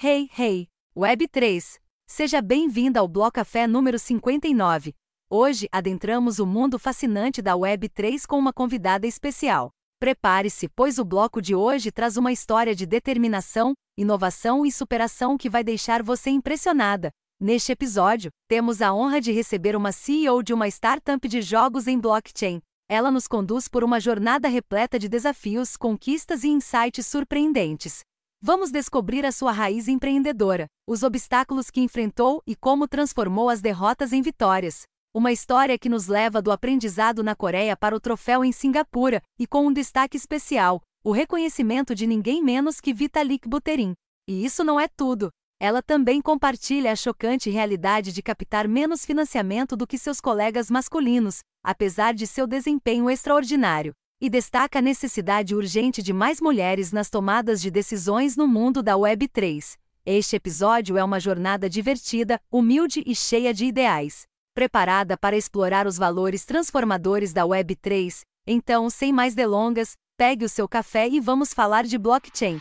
Hey, hey, Web3! Seja bem-vinda ao Bloco Café número 59. Hoje adentramos o mundo fascinante da Web3 com uma convidada especial. Prepare-se, pois o bloco de hoje traz uma história de determinação, inovação e superação que vai deixar você impressionada. Neste episódio, temos a honra de receber uma CEO de uma startup de jogos em blockchain. Ela nos conduz por uma jornada repleta de desafios, conquistas e insights surpreendentes. Vamos descobrir a sua raiz empreendedora, os obstáculos que enfrentou e como transformou as derrotas em vitórias. Uma história que nos leva do aprendizado na Coreia para o troféu em Singapura, e com um destaque especial: o reconhecimento de ninguém menos que Vitalik Buterin. E isso não é tudo. Ela também compartilha a chocante realidade de captar menos financiamento do que seus colegas masculinos, apesar de seu desempenho extraordinário e destaca a necessidade urgente de mais mulheres nas tomadas de decisões no mundo da Web3. Este episódio é uma jornada divertida, humilde e cheia de ideais. Preparada para explorar os valores transformadores da Web3? Então, sem mais delongas, pegue o seu café e vamos falar de blockchain.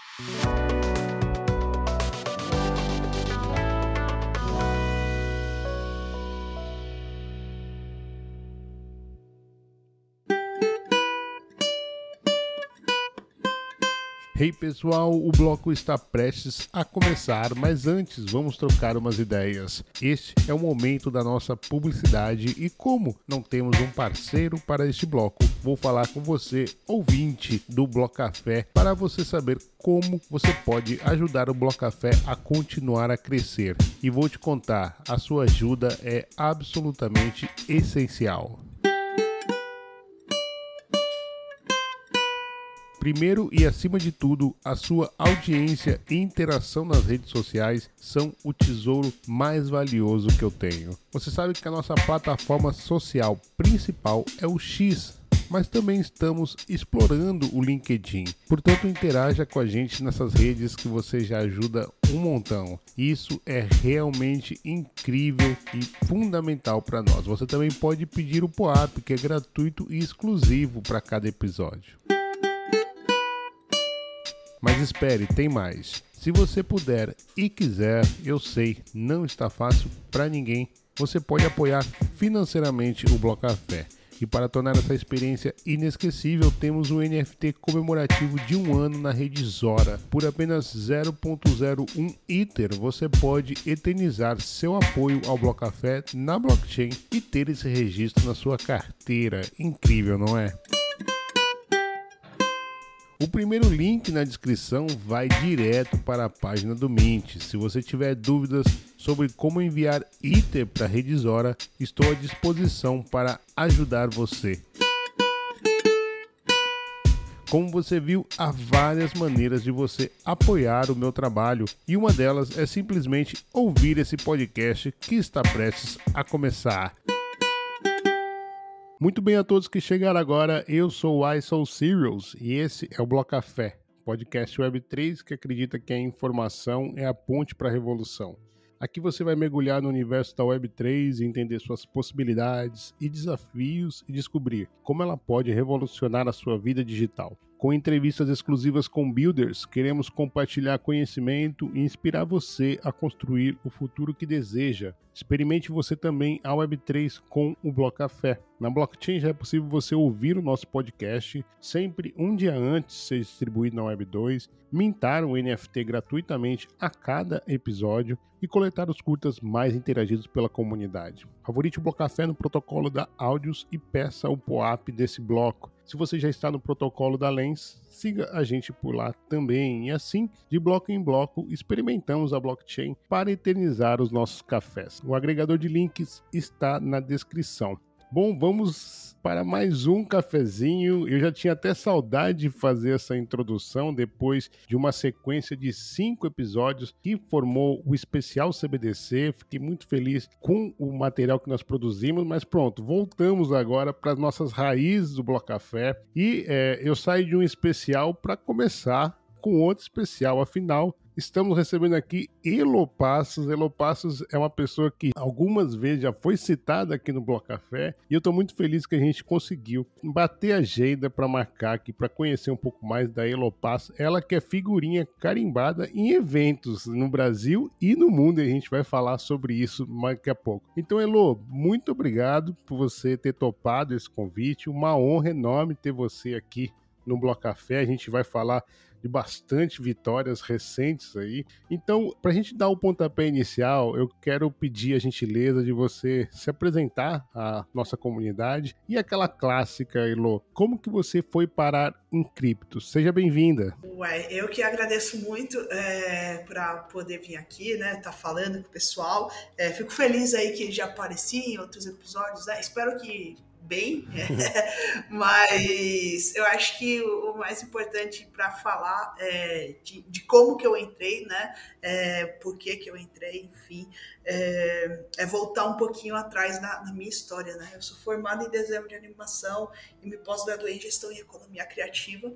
Hey pessoal, o bloco está prestes a começar, mas antes vamos trocar umas ideias. Este é o momento da nossa publicidade e como não temos um parceiro para este bloco, vou falar com você, ouvinte do Bloco Café, para você saber como você pode ajudar o Bloco Café a continuar a crescer. E vou te contar, a sua ajuda é absolutamente essencial. Primeiro e acima de tudo, a sua audiência e interação nas redes sociais são o tesouro mais valioso que eu tenho. Você sabe que a nossa plataforma social principal é o X, mas também estamos explorando o LinkedIn. Portanto, interaja com a gente nessas redes que você já ajuda um montão. Isso é realmente incrível e fundamental para nós. Você também pode pedir o POAP, que é gratuito e exclusivo para cada episódio. Mas espere, tem mais. Se você puder e quiser, eu sei, não está fácil para ninguém. Você pode apoiar financeiramente o Bloco Café. E para tornar essa experiência inesquecível, temos um NFT comemorativo de um ano na rede Zora. Por apenas 0.01 Ether, você pode eternizar seu apoio ao Bloco Café na blockchain e ter esse registro na sua carteira. Incrível, não é? O primeiro link na descrição vai direto para a página do Mint. Se você tiver dúvidas sobre como enviar ITER para a rede Zora, estou à disposição para ajudar você. Como você viu, há várias maneiras de você apoiar o meu trabalho e uma delas é simplesmente ouvir esse podcast que está prestes a começar. Muito bem a todos que chegaram agora, eu sou o iSoul Serials e esse é o Bloco Café, podcast Web3 que acredita que a informação é a ponte para a revolução. Aqui você vai mergulhar no universo da Web3 e entender suas possibilidades e desafios e descobrir como ela pode revolucionar a sua vida digital. Com entrevistas exclusivas com builders, queremos compartilhar conhecimento e inspirar você a construir o futuro que deseja. Experimente você também a Web3 com o Bloco Café. Na blockchain já é possível você ouvir o nosso podcast sempre um dia antes de ser distribuído na Web2, mintar um NFT gratuitamente a cada episódio e coletar os curtas mais interagidos pela comunidade. Favorite o Bloco Café no protocolo da Áudios e peça o POAP desse bloco. Se você já está no protocolo da Lens, siga a gente por lá também. E assim, de bloco em bloco, experimentamos a blockchain para eternizar os nossos cafés. O agregador de links está na descrição. Bom, vamos para mais um cafezinho. Eu já tinha até saudade de fazer essa introdução depois de uma sequência de cinco episódios que formou o especial CBDC. Fiquei muito feliz com o material que nós produzimos, mas pronto, voltamos agora para as nossas raízes do Bloco Café e é, eu saio de um especial para começar com outro especial. Afinal, Estamos recebendo aqui Elo Passos. Elo Passos é uma pessoa que algumas vezes já foi citada aqui no Bloco Café e eu estou muito feliz que a gente conseguiu bater a agenda para marcar aqui, para conhecer um pouco mais da Elo Passos. Ela que é figurinha carimbada em eventos no Brasil e no mundo e a gente vai falar sobre isso daqui a pouco. Então, Elo, muito obrigado por você ter topado esse convite. Uma honra enorme ter você aqui no Bloco Café. A gente vai falar de bastante vitórias recentes aí. Então, para a gente dar o pontapé inicial, eu quero pedir a gentileza de você se apresentar à nossa comunidade e aquela clássica, Elo, como que você foi parar em cripto? Seja bem-vinda. Ué, eu que agradeço muito é, para poder vir aqui, né, tá falando com o pessoal. É, fico feliz aí que já apareci em outros episódios, né? Espero que bem, mas eu acho que o mais importante para falar é de, de, como que eu entrei, né? É, por que, que eu entrei, enfim, é, é voltar um pouquinho atrás na, na, minha história, né? Eu sou formada em desenho de animação e me pós-graduei em gestão e economia criativa.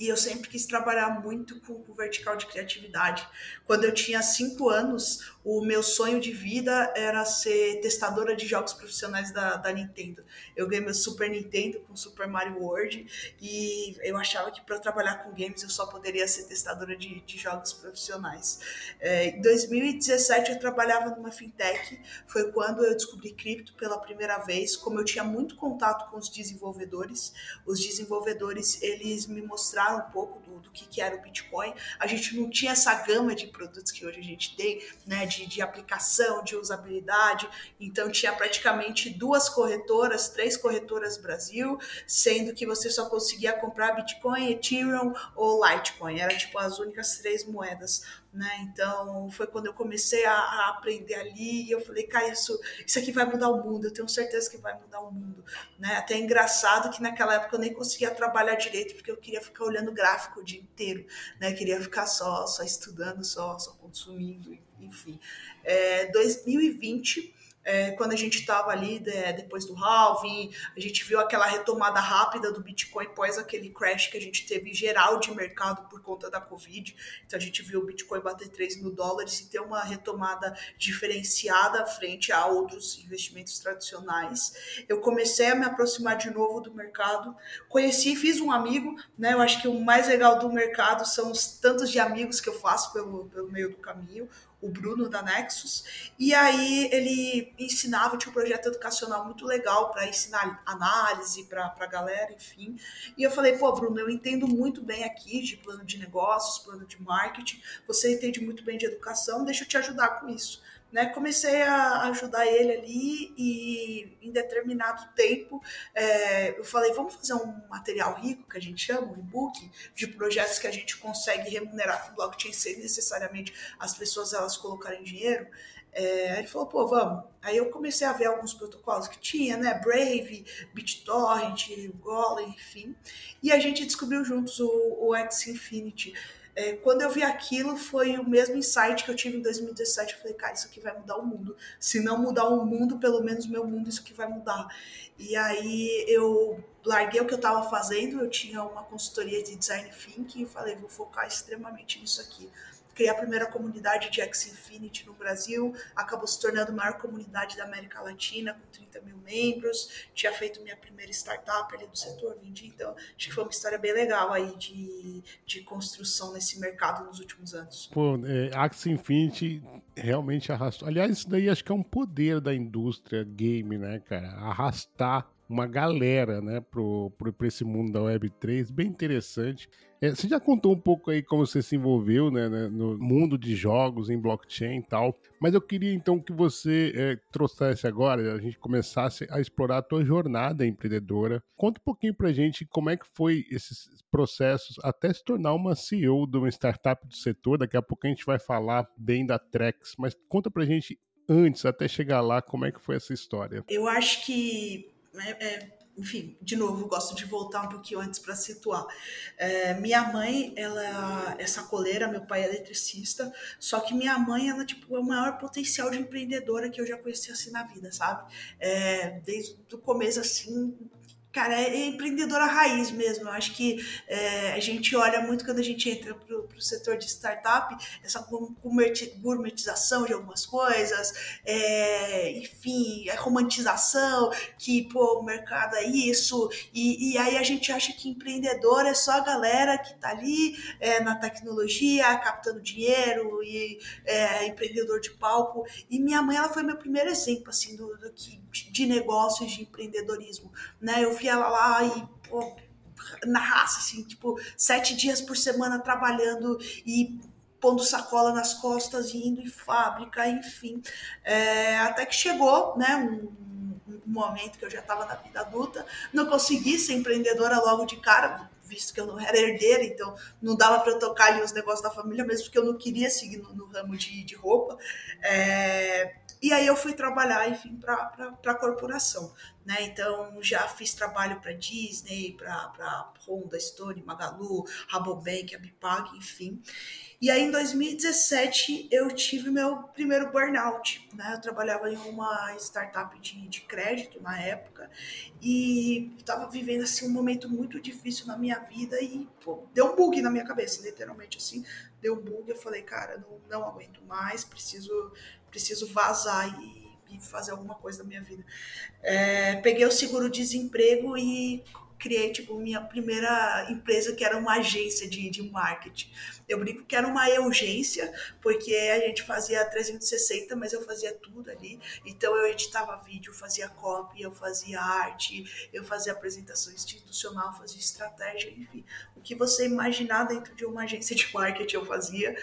E eu sempre quis trabalhar muito com o vertical de criatividade. Quando eu tinha cinco anos, o meu sonho de vida era ser testadora de jogos profissionais da, da Nintendo. Eu ganhei meu Super Nintendo com Super Mario World e eu achava que para trabalhar com games eu só poderia ser testadora de, de jogos profissionais. É, em 2017 eu trabalhava numa fintech, foi quando eu descobri cripto pela primeira vez. Como eu tinha muito contato com os desenvolvedores, os desenvolvedores eles me mostraram um pouco do, do que, que era o Bitcoin. A gente não tinha essa gama de produtos que hoje a gente tem, né? de, de aplicação, de usabilidade. Então, tinha praticamente duas corretoras, três corretoras Brasil, sendo que você só conseguia comprar Bitcoin, Ethereum ou Litecoin. Era tipo as únicas três moedas né? Então foi quando eu comecei a, a, aprender ali e eu falei, cara, isso, isso aqui vai mudar o mundo, eu tenho certeza que vai mudar o mundo, né? Até é engraçado que naquela época eu nem conseguia trabalhar direito porque eu queria ficar olhando gráfico o dia inteiro, né? Eu queria ficar só, só estudando, só, só consumindo, enfim. É, 2020 é, quando a gente estava ali de, depois do halving, a gente viu aquela retomada rápida do Bitcoin após aquele crash que a gente teve geral de mercado por conta da Covid. Então a gente viu o Bitcoin bater 3 mil dólares e ter uma retomada diferenciada frente a outros investimentos tradicionais. Eu comecei a me aproximar de novo do mercado, conheci, fiz um amigo, né? Eu acho que o mais legal do mercado são os tantos de amigos que eu faço pelo, pelo meio do caminho o Bruno da Nexus, e aí ele ensinava, tinha um projeto educacional muito legal para ensinar análise para a galera, enfim. E eu falei, pô, Bruno, eu entendo muito bem aqui de plano de negócios, plano de marketing, você entende muito bem de educação, deixa eu te ajudar com isso. Né, comecei a ajudar ele ali e em determinado tempo é, eu falei, vamos fazer um material rico, que a gente chama, um e-book, de projetos que a gente consegue remunerar com blockchain sem necessariamente as pessoas elas colocarem dinheiro. É, ele falou, pô, vamos. Aí eu comecei a ver alguns protocolos que tinha, né? Brave, BitTorrent, Golem, enfim. E a gente descobriu juntos o, o X Infinity. É, quando eu vi aquilo, foi o mesmo insight que eu tive em 2017. Eu falei, cara, isso aqui vai mudar o mundo. Se não mudar o mundo, pelo menos meu mundo, isso aqui vai mudar. E aí eu larguei o que eu estava fazendo, eu tinha uma consultoria de design thinking e falei, vou focar extremamente nisso aqui criei a primeira comunidade de X Infinity no Brasil, acabou se tornando a maior comunidade da América Latina, com 30 mil membros, tinha feito minha primeira startup ali do setor, vendi, então acho que foi uma história bem legal aí de, de construção nesse mercado nos últimos anos. Pô, é, Infinity realmente arrastou. Aliás, isso daí acho que é um poder da indústria game, né, cara? Arrastar uma galera, né, pro, pro, esse mundo da Web3, bem interessante. É, você já contou um pouco aí como você se envolveu né, né, no mundo de jogos, em blockchain e tal, mas eu queria então que você é, trouxesse agora, a gente começasse a explorar a tua jornada empreendedora. Conta um pouquinho pra gente como é que foi esses processos até se tornar uma CEO de uma startup do setor. Daqui a pouco a gente vai falar bem da Trex, mas conta pra gente antes, até chegar lá, como é que foi essa história. Eu acho que é, é enfim, de novo, gosto de voltar um pouquinho antes para situar. É, minha mãe, ela é sacoleira, meu pai é eletricista, só que minha mãe, ela tipo, é o maior potencial de empreendedora que eu já conheci assim na vida, sabe? É, desde o começo, assim, Cara, é, é empreendedora raiz mesmo. Eu acho que é, a gente olha muito quando a gente entra para o setor de startup, essa gourmetização de algumas coisas, é, enfim, a romantização, que pô, o mercado é isso, e, e, aí a gente acha que empreendedor é só a galera que está ali é, na tecnologia, captando dinheiro e é, empreendedor de palco. E minha mãe, ela foi meu primeiro exemplo, assim, do, do que, de negócios, de empreendedorismo, né? Eu vi ela lá e, pô, na raça, assim, tipo, sete dias por semana trabalhando e pondo sacola nas costas e indo em fábrica, enfim. É, até que chegou, né, um, um momento que eu já estava na vida adulta, não consegui ser empreendedora logo de cara, visto que eu não era herdeira, então não dava para tocar ali os negócios da família, mesmo porque eu não queria seguir no, no ramo de, de roupa. É, e aí eu fui trabalhar, enfim, para a corporação. Né? Então já fiz trabalho para Disney, para Honda, Stone, Magalu, Rabobank, Abipag, enfim. E aí em 2017 eu tive meu primeiro burnout. Né? Eu trabalhava em uma startup de, de crédito na época e estava vivendo assim um momento muito difícil na minha vida e pô, deu um bug na minha cabeça, literalmente assim. Deu um bug, eu falei, cara, não, não aguento mais, preciso preciso vazar e, e fazer alguma coisa da minha vida. É, peguei o seguro-desemprego e criei tipo minha primeira empresa que era uma agência de, de marketing. Eu brinco que era uma urgência, porque a gente fazia 360, mas eu fazia tudo ali. Então eu editava vídeo, fazia copy, eu fazia arte, eu fazia apresentação institucional, fazia estratégia, enfim. O que você imaginar dentro de uma agência de marketing eu fazia.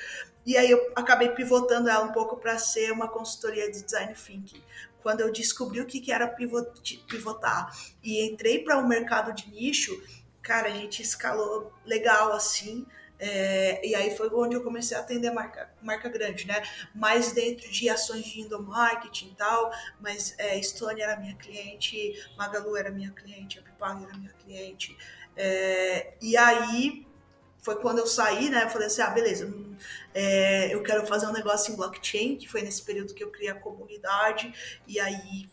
E aí eu acabei pivotando ela um pouco para ser uma consultoria de design thinking. Quando eu descobri o que era pivotar e entrei para o um mercado de nicho, cara, a gente escalou legal assim. É, e aí foi onde eu comecei a atender marca, marca grande, né? Mais dentro de ações de endomarketing e tal, mas é, Stone era minha cliente, Magalu era minha cliente, a Pipag era minha cliente. É, e aí foi quando eu saí, né? Eu falei assim, ah, beleza, hum, é, eu quero fazer um negócio em blockchain, que foi nesse período que eu criei a comunidade, e aí,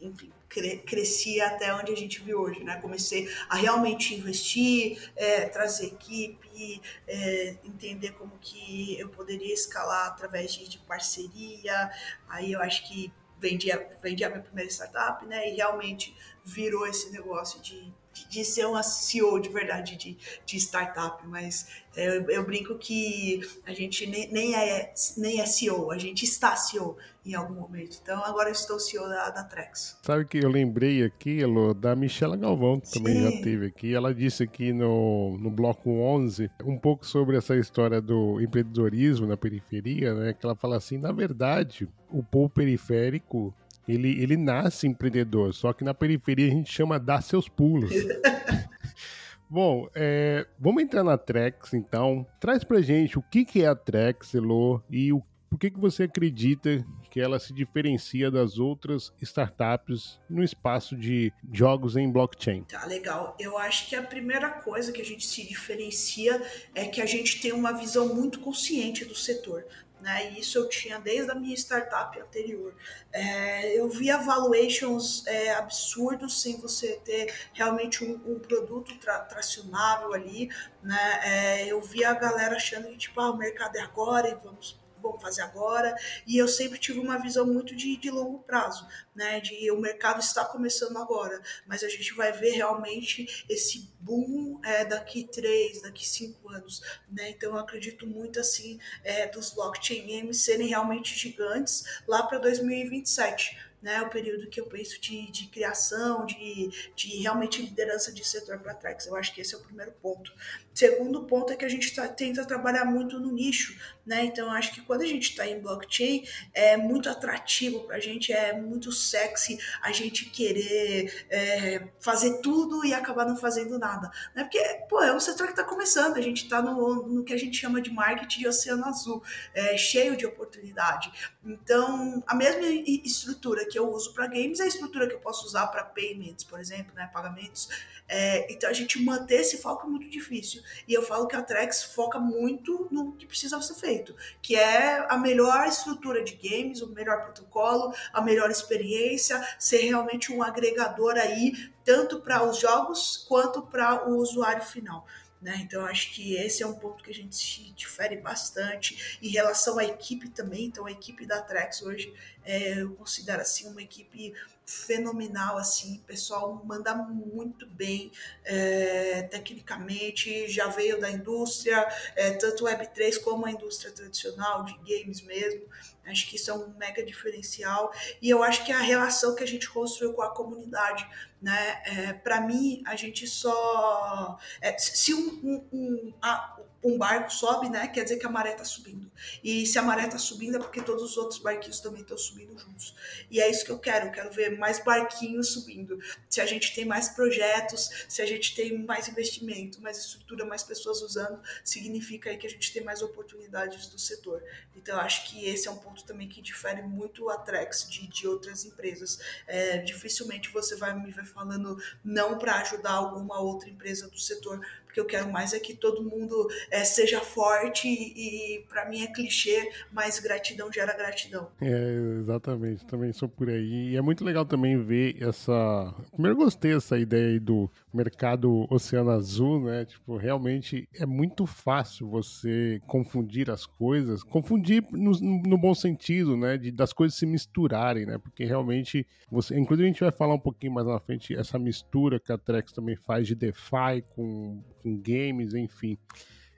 enfim, cre cresci até onde a gente viu hoje, né? Comecei a realmente investir, é, trazer equipe, é, entender como que eu poderia escalar através de, de parceria, aí eu acho que vendi a, vendi a minha primeira startup, né? E realmente virou esse negócio de de ser uma CEO de verdade de, de startup, mas é, eu, eu, brinco que a gente nem, nem, é, nem é CEO, a gente está CEO em algum momento. Então agora eu estou CEO da, da Trex. Sabe que eu lembrei aqui, Elô, da Michela Galvão, que Sim. também já teve aqui. Ela disse aqui no, no bloco 11 um pouco sobre essa história do empreendedorismo na periferia, né? Que ela fala assim, na verdade, o povo periférico ele, ele nasce empreendedor, só que na periferia a gente chama dar seus pulos. Bom, é, vamos entrar na Trex, então. Traz pra gente o que, que é a Trex, Elô, e o, por que, que você acredita que ela se diferencia das outras startups no espaço de jogos em blockchain? Tá, legal. Eu acho que a primeira coisa que a gente se diferencia é que a gente tem uma visão muito consciente do setor né? E isso eu tinha desde a minha startup anterior. É, eu via valuations é, absurdos sem você ter realmente um, um produto tra tracionável ali, né? É, eu via a galera achando que tipo, ah, o mercado é agora e vamos vamos fazer agora. E eu sempre tive uma visão muito de, de longo prazo, né? De o mercado está começando agora, mas a gente vai ver realmente esse boom é, daqui três, daqui cinco anos, né? Então eu acredito muito assim é, dos blockchain games serem realmente gigantes lá para 2027 né, o período que eu penso de, de criação, de, de realmente liderança de setor para trás. Eu acho que esse é o primeiro ponto. Segundo ponto é que a gente tá, tenta trabalhar muito no nicho, né? Então, acho que quando a gente está em blockchain, é muito atrativo para a gente, é muito sexy a gente querer é, fazer tudo e acabar não fazendo nada, né? Porque, pô, é um setor que está começando, a gente está no, no que a gente chama de marketing de oceano azul, é, cheio de oportunidade. Então, a mesma estrutura que eu uso para games é a estrutura que eu posso usar para payments, por exemplo, né? Pagamentos. É, então, a gente manter esse foco é muito difícil. E eu falo que a Trex foca muito no que precisa ser feito, que é a melhor estrutura de games, o melhor protocolo, a melhor experiência, ser realmente um agregador aí, tanto para os jogos quanto para o usuário final. Né? Então, acho que esse é um ponto que a gente se difere bastante. Em relação à equipe também, então a equipe da Trex hoje é, eu considero assim uma equipe fenomenal, assim, o pessoal manda muito bem é, tecnicamente, já veio da indústria, é, tanto Web3 como a indústria tradicional de games mesmo. Acho que isso é um mega diferencial e eu acho que a relação que a gente construiu com a comunidade, né? É, Para mim, a gente só é, se um, um, um, a, um barco sobe, né? Quer dizer que a maré está subindo. E se a maré está subindo é porque todos os outros barquinhos também estão subindo juntos. E é isso que eu quero. Eu quero ver mais barquinhos subindo. Se a gente tem mais projetos, se a gente tem mais investimento, mais estrutura, mais pessoas usando, significa aí que a gente tem mais oportunidades do setor. Então, acho que esse é um ponto também que difere muito a Trex de, de outras empresas. É, dificilmente você vai me ver falando não para ajudar alguma outra empresa do setor, que eu quero mais é que todo mundo é, seja forte e, para mim é clichê, mas gratidão gera gratidão. É, exatamente, também sou por aí. E é muito legal também ver essa. Primeiro gostei dessa ideia aí do mercado Oceano Azul, né? Tipo, realmente é muito fácil você confundir as coisas, confundir no, no bom sentido, né? De, das coisas se misturarem, né? Porque realmente você. Inclusive a gente vai falar um pouquinho mais na frente essa mistura que a Trex também faz de DeFi com com games, enfim.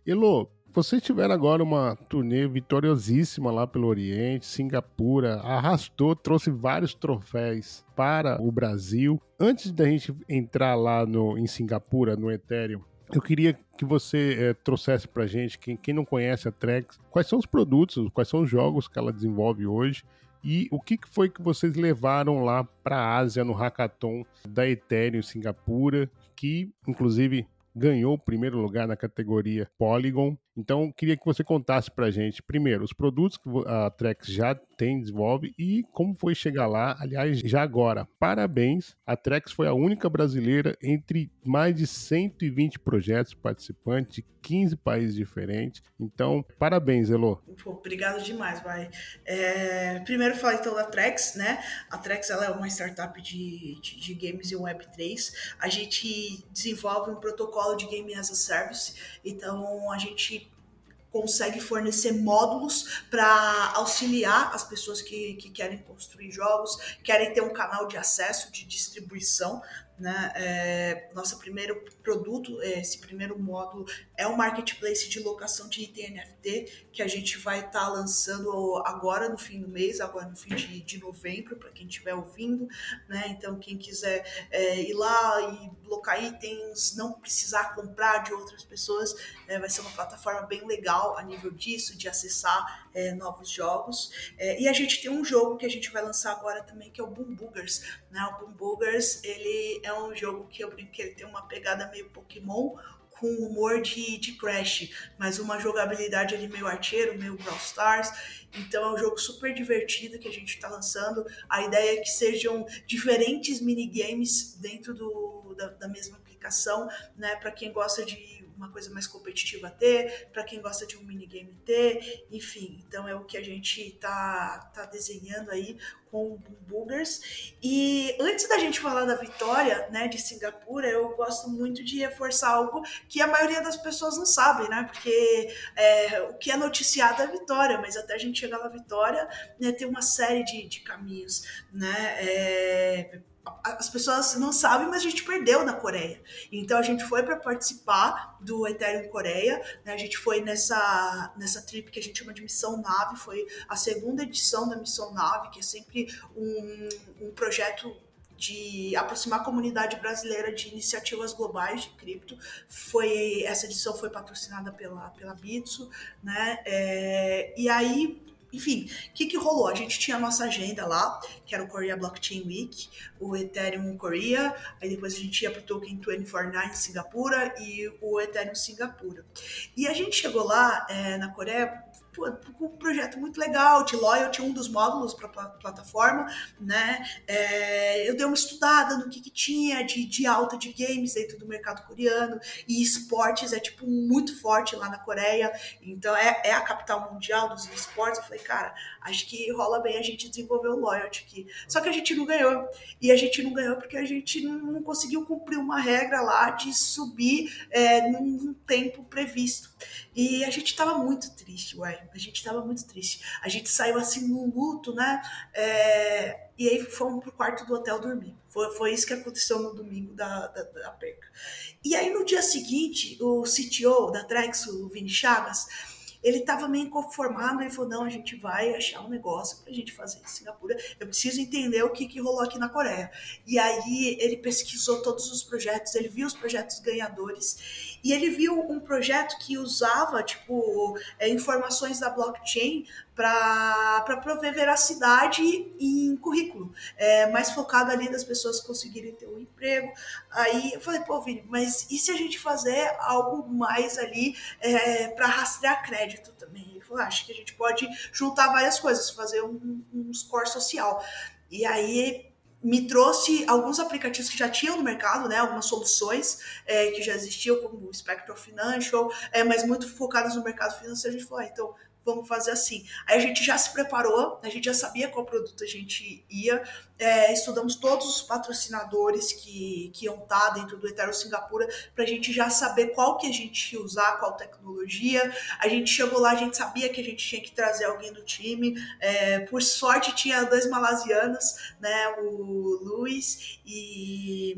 Elo, vocês tiveram agora uma turnê vitoriosíssima lá pelo Oriente, Singapura, arrastou, trouxe vários troféus para o Brasil. Antes da gente entrar lá no, em Singapura, no Ethereum, eu queria que você é, trouxesse para gente, quem, quem não conhece a Trex, quais são os produtos, quais são os jogos que ela desenvolve hoje e o que foi que vocês levaram lá para a Ásia no hackathon da Ethereum Singapura, que inclusive ganhou o primeiro lugar na categoria Polygon. Então, queria que você contasse para gente, primeiro, os produtos que a Trex já tem, desenvolve e como foi chegar lá. Aliás, já agora, parabéns. A Trex foi a única brasileira entre mais de 120 projetos participantes de 15 países diferentes. Então, parabéns, Elo. obrigado demais, vai. É, primeiro falar então da Trex, né? A Trex ela é uma startup de, de, de games e Web3. A gente desenvolve um protocolo de Game as a Service. Então, a gente consegue fornecer módulos para auxiliar as pessoas que, que querem construir jogos, querem ter um canal de acesso, de distribuição né? É, nosso primeiro produto, é, esse primeiro módulo, é o marketplace de locação de item NFT, que a gente vai estar tá lançando agora no fim do mês, agora no fim de, de novembro, para quem estiver ouvindo. Né? Então, quem quiser é, ir lá e locar itens, não precisar comprar de outras pessoas, é, vai ser uma plataforma bem legal a nível disso, de acessar é, novos jogos. É, e a gente tem um jogo que a gente vai lançar agora também, que é o Boom Boogers. Né? O Boom Boogers, ele é um jogo que eu brinco que ele tem uma pegada meio Pokémon, com humor de, de Crash, mas uma jogabilidade ali meio arteiro, meio Brawl Stars. Então é um jogo super divertido que a gente está lançando. A ideia é que sejam diferentes minigames dentro do, da, da mesma aplicação, né? Para quem gosta de uma coisa mais competitiva ter, para quem gosta de um minigame ter, enfim. Então é o que a gente tá, tá desenhando aí com o Boogers. E antes da gente falar da vitória, né, de Singapura, eu gosto muito de reforçar algo que a maioria das pessoas não sabe, né? Porque é, o que é noticiado é a vitória, mas até a gente chegar na vitória, né, tem uma série de, de caminhos, né? É, as pessoas não sabem, mas a gente perdeu na Coreia. Então a gente foi para participar do Ethereum Coreia, né? A gente foi nessa nessa trip que a gente chama de Missão Nave, foi a segunda edição da Missão Nave, que é sempre um, um projeto de aproximar a comunidade brasileira de iniciativas globais de cripto. Foi essa edição foi patrocinada pela pela Bitso, né? É, e aí enfim, o que, que rolou? A gente tinha a nossa agenda lá, que era o Korea Blockchain Week, o Ethereum Korea, aí depois a gente ia para o Token 249 Singapura e o Ethereum Singapura. E a gente chegou lá é, na Coreia um projeto muito legal, de loyalty, um dos módulos para a plataforma, né? É, eu dei uma estudada no que, que tinha de, de alta de games dentro do mercado coreano e esportes é tipo muito forte lá na Coreia, então é, é a capital mundial dos esportes. Eu falei, cara, acho que rola bem a gente desenvolver o loyalty aqui. Só que a gente não ganhou e a gente não ganhou porque a gente não conseguiu cumprir uma regra lá de subir é, num tempo previsto. E a gente tava muito triste, ué. A gente tava muito triste. A gente saiu assim num luto, né? É, e aí fomos pro quarto do hotel dormir. Foi, foi isso que aconteceu no domingo da, da, da perca. E aí no dia seguinte, o CTO da Trex, o Vini Chagas, ele estava meio inconformado, ele falou, não, a gente vai achar um negócio para a gente fazer em Singapura, eu preciso entender o que, que rolou aqui na Coreia. E aí ele pesquisou todos os projetos, ele viu os projetos ganhadores, e ele viu um projeto que usava, tipo, é, informações da blockchain para prover veracidade em currículo, é, mais focado ali das pessoas conseguirem ter um emprego. Aí eu falei, pô, Vini, mas e se a gente fazer algo mais ali é, para rastrear crédito também? Ele falou, ah, acho que a gente pode juntar várias coisas, fazer um, um score social. E aí me trouxe alguns aplicativos que já tinham no mercado, né, algumas soluções é, que já existiam, como o Spectral Financial, é, mas muito focadas no mercado financeiro. A gente falou, ah, então vamos fazer assim. Aí a gente já se preparou, a gente já sabia qual produto a gente ia, é, estudamos todos os patrocinadores que, que iam estar dentro do Ethereum Singapura para a gente já saber qual que a gente ia usar, qual tecnologia. A gente chegou lá, a gente sabia que a gente tinha que trazer alguém do time. É, por sorte tinha dois malasianos, né, o Luiz e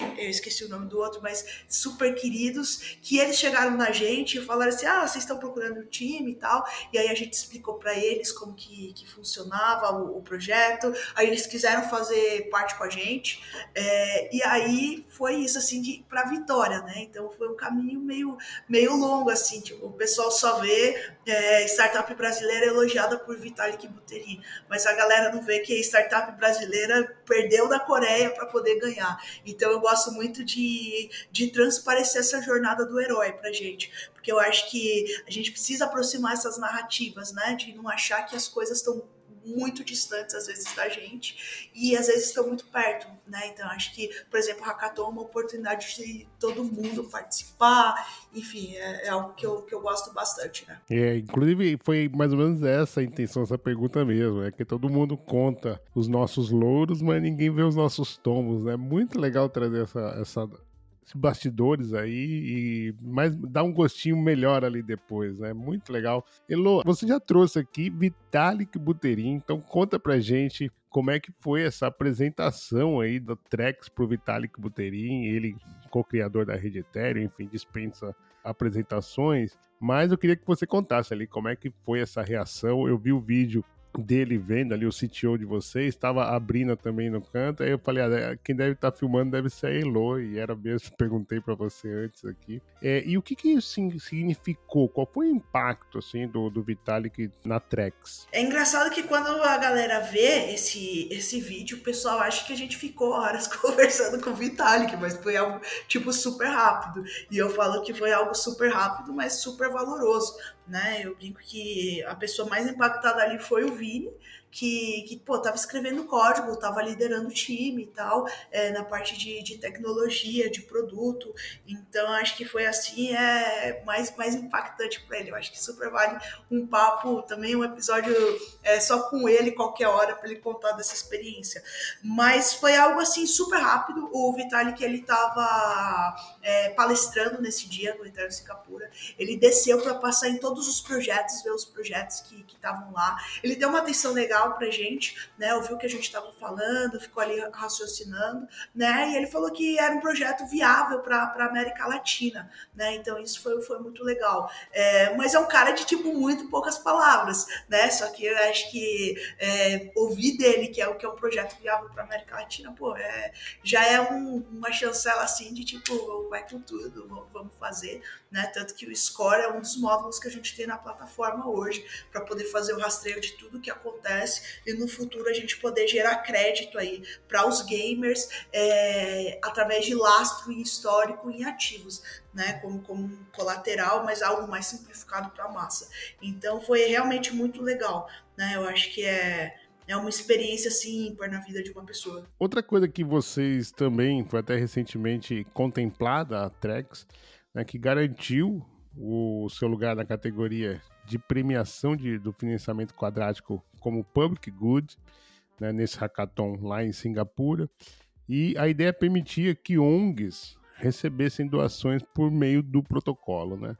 eu esqueci o nome do outro, mas super queridos, que eles chegaram na gente e falaram assim: ah, vocês estão procurando um time e tal. E aí a gente explicou para eles como que, que funcionava o, o, projeto. Aí eles quiseram fazer parte com a gente. É, e aí foi isso, assim, pra vitória, né? Então foi um caminho meio, meio longo, assim. Tipo, o pessoal só vê é, startup brasileira elogiada por Vitalik Buterin, mas a galera não vê que a startup brasileira perdeu da Coreia para poder ganhar. Então eu gosto muito de, de transparecer essa jornada do herói pra gente, porque eu acho que a gente precisa aproximar essas narrativas, né, de não achar que as coisas estão muito distantes às vezes da gente e às vezes estão muito perto, né? Então acho que, por exemplo, o Hackathon é uma oportunidade de todo mundo participar, enfim, é, é algo que eu, que eu gosto bastante, né? É, inclusive foi mais ou menos essa a intenção dessa pergunta mesmo, é que todo mundo conta os nossos louros, mas ninguém vê os nossos tombos, né? Muito legal trazer essa, essa bastidores aí e mais dá um gostinho melhor ali depois, né? Muito legal. Elo, você já trouxe aqui Vitalik Buterin, então conta pra gente como é que foi essa apresentação aí do Trex pro Vitalik Buterin, ele co-criador da rede Ethereum, enfim, dispensa apresentações, mas eu queria que você contasse ali como é que foi essa reação. Eu vi o vídeo dele vendo ali o CTO de vocês, estava a Brina também no canto, aí eu falei, ah, quem deve estar tá filmando deve ser a Elo, e era mesmo, perguntei para você antes aqui. É, e o que que isso significou? Qual foi o impacto, assim, do, do Vitalik na Trex? É engraçado que quando a galera vê esse, esse vídeo, o pessoal acha que a gente ficou horas conversando com o Vitalik, mas foi algo, tipo, super rápido. E eu falo que foi algo super rápido, mas super valoroso, né? Eu brinco que a pessoa mais impactada ali foi o Vini, que, que pô, tava escrevendo código, tava liderando o time e tal, é, na parte de, de tecnologia, de produto. Então, acho que foi assim, é mais, mais impactante para ele. Eu acho que super vale um papo, também um episódio é, só com ele, qualquer hora, para ele contar dessa experiência. Mas foi algo assim super rápido. O Vitalik, ele tava é, palestrando nesse dia no Eterno Singapura. Ele desceu para passar em todos os projetos, ver os projetos que estavam lá. Ele deu uma atenção legal legal pra gente, né? Ouviu o que a gente estava falando, ficou ali raciocinando, né? E ele falou que era um projeto viável para a América Latina, né? Então isso foi, foi muito legal. É, mas é um cara de tipo muito poucas palavras, né? Só que eu acho que é, ouvir dele que é o que é um projeto viável para América Latina, pô, é, já é um, uma chancela assim de tipo vai com tudo, vamos fazer, né? Tanto que o Score é um dos módulos que a gente tem na plataforma hoje para poder fazer o rastreio de tudo que acontece e no futuro a gente poder gerar crédito aí para os gamers é, através de lastro e histórico em ativos, né? Como, como colateral, mas algo mais simplificado para a massa. Então foi realmente muito legal, né? Eu acho que é é uma experiência assim ímpar na vida de uma pessoa. Outra coisa que vocês também, foi até recentemente contemplada a Trex, né, que garantiu o seu lugar na categoria de premiação de, do financiamento quadrático como Public Good, né, nesse hackathon lá em Singapura. E a ideia permitia que ONGs recebessem doações por meio do protocolo. Né?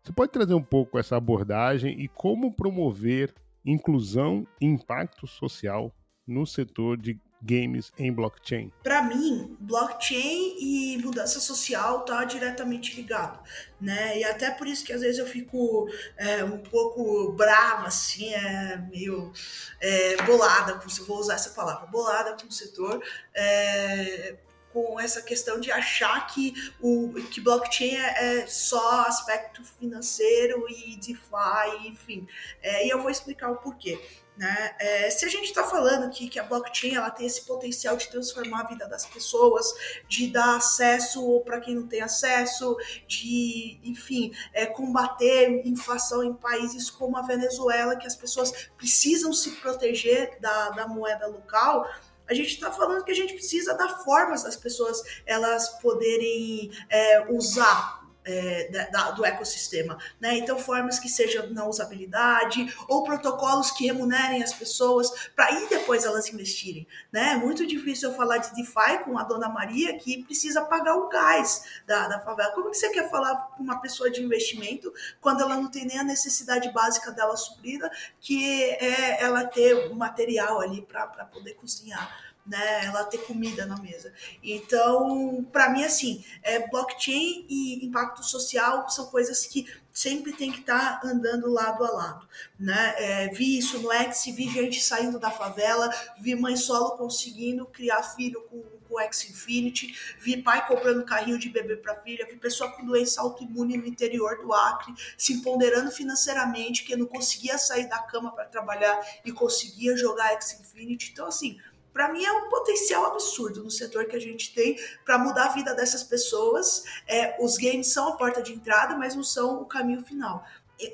Você pode trazer um pouco essa abordagem e como promover inclusão e impacto social no setor de games em blockchain? Para mim, blockchain e mudança social tá diretamente ligado, né? E até por isso que às vezes eu fico é, um pouco brava, assim, é, meio é, bolada, se vou usar essa palavra, bolada com o setor, é, com essa questão de achar que o que blockchain é, é só aspecto financeiro e DeFi, enfim. É, e eu vou explicar o porquê. Né? É, se a gente está falando aqui que a blockchain ela tem esse potencial de transformar a vida das pessoas, de dar acesso para quem não tem acesso, de, enfim, é, combater inflação em países como a Venezuela, que as pessoas precisam se proteger da, da moeda local, a gente está falando que a gente precisa dar formas das pessoas elas poderem é, usar é, da, do ecossistema, né? Então formas que sejam na usabilidade ou protocolos que remunerem as pessoas para aí depois elas investirem, né? É muito difícil eu falar de DeFi com a Dona Maria que precisa pagar o gás da, da favela. Como que você quer falar com uma pessoa de investimento quando ela não tem nem a necessidade básica dela suprida, que é ela ter material ali para poder cozinhar? Né? Ela ter comida na mesa. Então, para mim, assim, é, blockchain e impacto social são coisas que sempre tem que estar tá andando lado a lado, né? É, vi isso no X, vi gente saindo da favela, vi mãe solo conseguindo criar filho com, o X Infinity, vi pai comprando carrinho de bebê para filha, vi pessoa com doença autoimune no interior do Acre se empoderando financeiramente, que não conseguia sair da cama para trabalhar e conseguia jogar X Infinity. Então, assim, para mim é um potencial absurdo no setor que a gente tem para mudar a vida dessas pessoas. É, os games são a porta de entrada, mas não são o caminho final.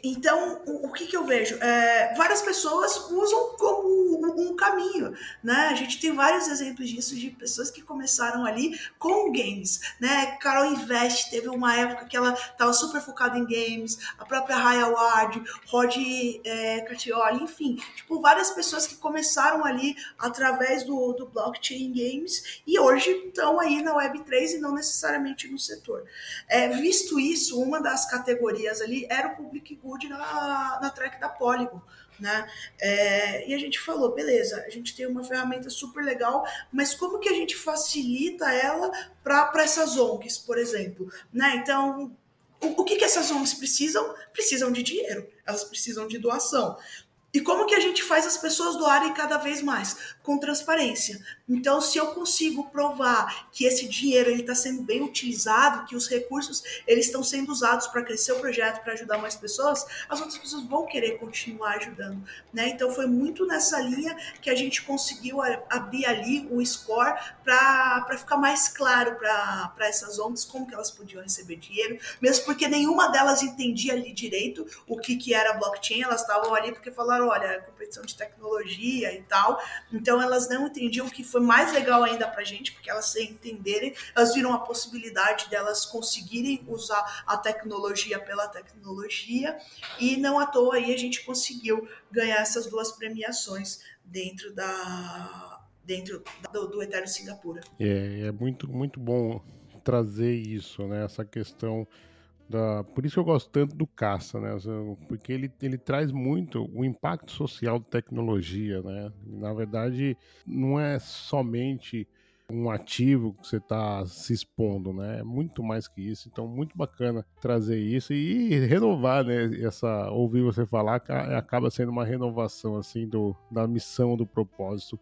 Então, o, que, que eu vejo? É, várias pessoas usam como um, um, caminho, né? A gente tem vários exemplos disso, de pessoas que começaram ali com games, né? Carol Invest teve uma época que ela estava super focada em games, a própria Raya Ward, Rod é, Cartioli, enfim, tipo, várias pessoas que começaram ali através do, do blockchain games e hoje estão aí na Web3 e não necessariamente no setor. É, visto isso, uma das categorias ali era o public good na, na track da Polygon. Né? É, e a gente falou, beleza, a gente tem uma ferramenta super legal, mas como que a gente facilita ela para essas ONGs, por exemplo? Né? Então, o, o que, que essas ONGs precisam? Precisam de dinheiro, elas precisam de doação. E como que a gente faz as pessoas doarem cada vez mais? Com transparência. Então, se eu consigo provar que esse dinheiro está sendo bem utilizado, que os recursos eles estão sendo usados para crescer o projeto, para ajudar mais pessoas, as outras pessoas vão querer continuar ajudando. Né? Então, foi muito nessa linha que a gente conseguiu abrir ali o score para ficar mais claro para essas ONGs como que elas podiam receber dinheiro, mesmo porque nenhuma delas entendia ali direito o que, que era blockchain, elas estavam ali porque falaram olha, competição de tecnologia e tal. Então elas não entendiam o que foi mais legal ainda pra gente, porque elas sem entenderem, elas viram a possibilidade delas conseguirem usar a tecnologia pela tecnologia e não à toa aí a gente conseguiu ganhar essas duas premiações dentro da dentro do, do Eterno Singapura. É, é muito muito bom trazer isso, né? Essa questão da, por isso eu gosto tanto do caça, né? Porque ele, ele traz muito o impacto social da tecnologia, né? Na verdade, não é somente um ativo que você está se expondo, né? É muito mais que isso. Então, muito bacana trazer isso e renovar, né? Essa ouvir você falar acaba sendo uma renovação assim do da missão, do propósito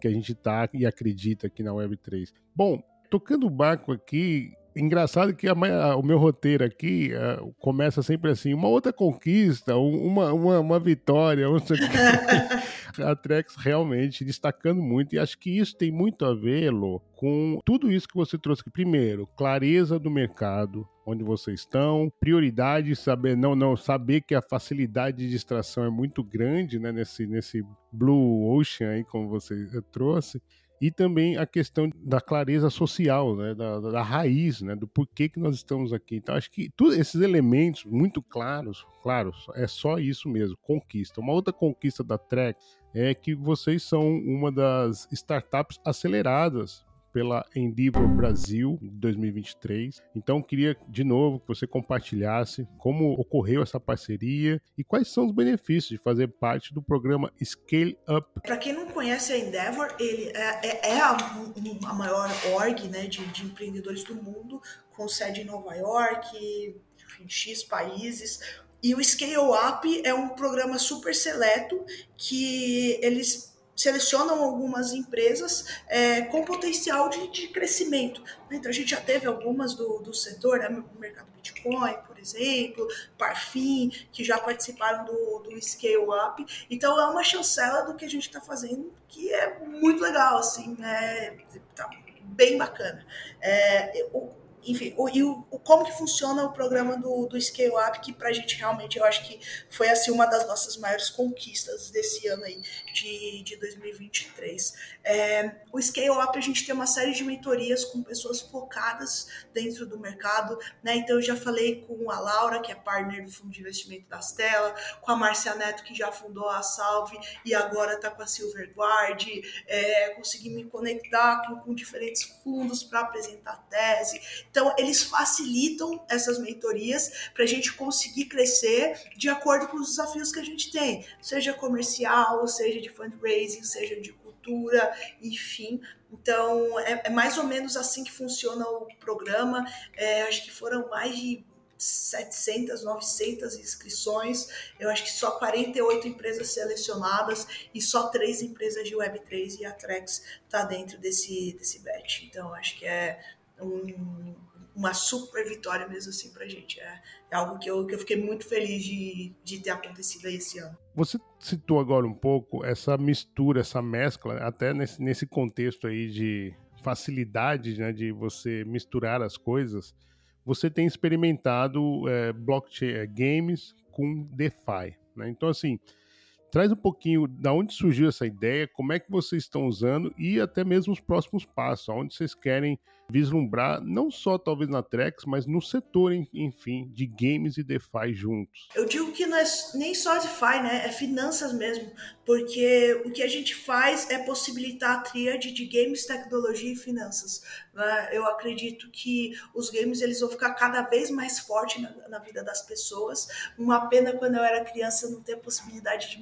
que a gente tá e acredita aqui na Web3. Bom, Tocando o barco aqui, engraçado que a, a, o meu roteiro aqui a, começa sempre assim: uma outra conquista, uma, uma, uma vitória, a Trex realmente destacando muito, e acho que isso tem muito a ver, Lô, com tudo isso que você trouxe aqui. Primeiro, clareza do mercado, onde vocês estão, prioridade, saber não não saber que a facilidade de distração é muito grande, né, nesse nesse blue ocean aí como você trouxe e também a questão da clareza social, né, da, da, raiz, né, do porquê que nós estamos aqui. Então, acho que todos esses elementos muito claros, claro, é só isso mesmo, conquista. Uma outra conquista da Trek é que vocês são uma das startups aceleradas pela Endeavor Brasil 2023. Então, queria de novo que você compartilhasse como ocorreu essa parceria e quais são os benefícios de fazer parte do programa Scale Up. Para quem não conhece a Endeavor, ele é, é, é a, a, maior org né, de, de empreendedores do mundo, com sede em Nova York, enfim, X países. E o Scale Up é um programa super seleto que eles selecionam algumas empresas é, com potencial de, de, crescimento. Então, a gente já teve algumas do, do setor, né, mercado Bitcoin, por exemplo, Parfim, que já participaram do, do Scale Up. Então, é uma chancela do que a gente está fazendo, que é muito legal, assim, né? Tá bem bacana. É, enfim, o, e o, como que funciona o programa do, do Scale Up, que para a gente realmente, eu acho que foi assim uma das nossas maiores conquistas desse ano aí, de, de 2023. É, o Scale Up, a gente tem uma série de mentorias com pessoas focadas dentro do mercado, né? Então, eu já falei com a Laura, que é partner do Fundo de Investimento da Stella, com a Márcia Neto, que já fundou a Salve e agora está com a Silverguard, é, consegui me conectar com, com diferentes fundos para apresentar tese. Então, então, eles facilitam essas mentorias para a gente conseguir crescer de acordo com os desafios que a gente tem, seja comercial, seja de fundraising, seja de cultura, enfim. Então, é, é mais ou menos assim que funciona o programa. É, acho que foram mais de 700, 900 inscrições. Eu acho que só 48 empresas selecionadas e só três empresas de Web3 e a Trex está dentro desse, desse batch. Então, acho que é um, uma super vitória mesmo assim pra gente. É, é algo que eu, que eu fiquei muito feliz de, de ter acontecido esse ano. Você citou agora um pouco essa mistura, essa mescla, até nesse, nesse contexto aí de facilidade né, de você misturar as coisas. Você tem experimentado é, blockchain é, games com DeFi. Né? Então, assim, Traz um pouquinho da onde surgiu essa ideia, como é que vocês estão usando e até mesmo os próximos passos, aonde vocês querem vislumbrar, não só talvez na Trex, mas no setor, enfim, de games e DeFi juntos. Eu digo que não é nem só DeFi, né? É finanças mesmo, porque o que a gente faz é possibilitar a tríade de games, tecnologia e finanças. Né? Eu acredito que os games eles vão ficar cada vez mais fortes na, na vida das pessoas. Uma pena quando eu era criança não ter a possibilidade de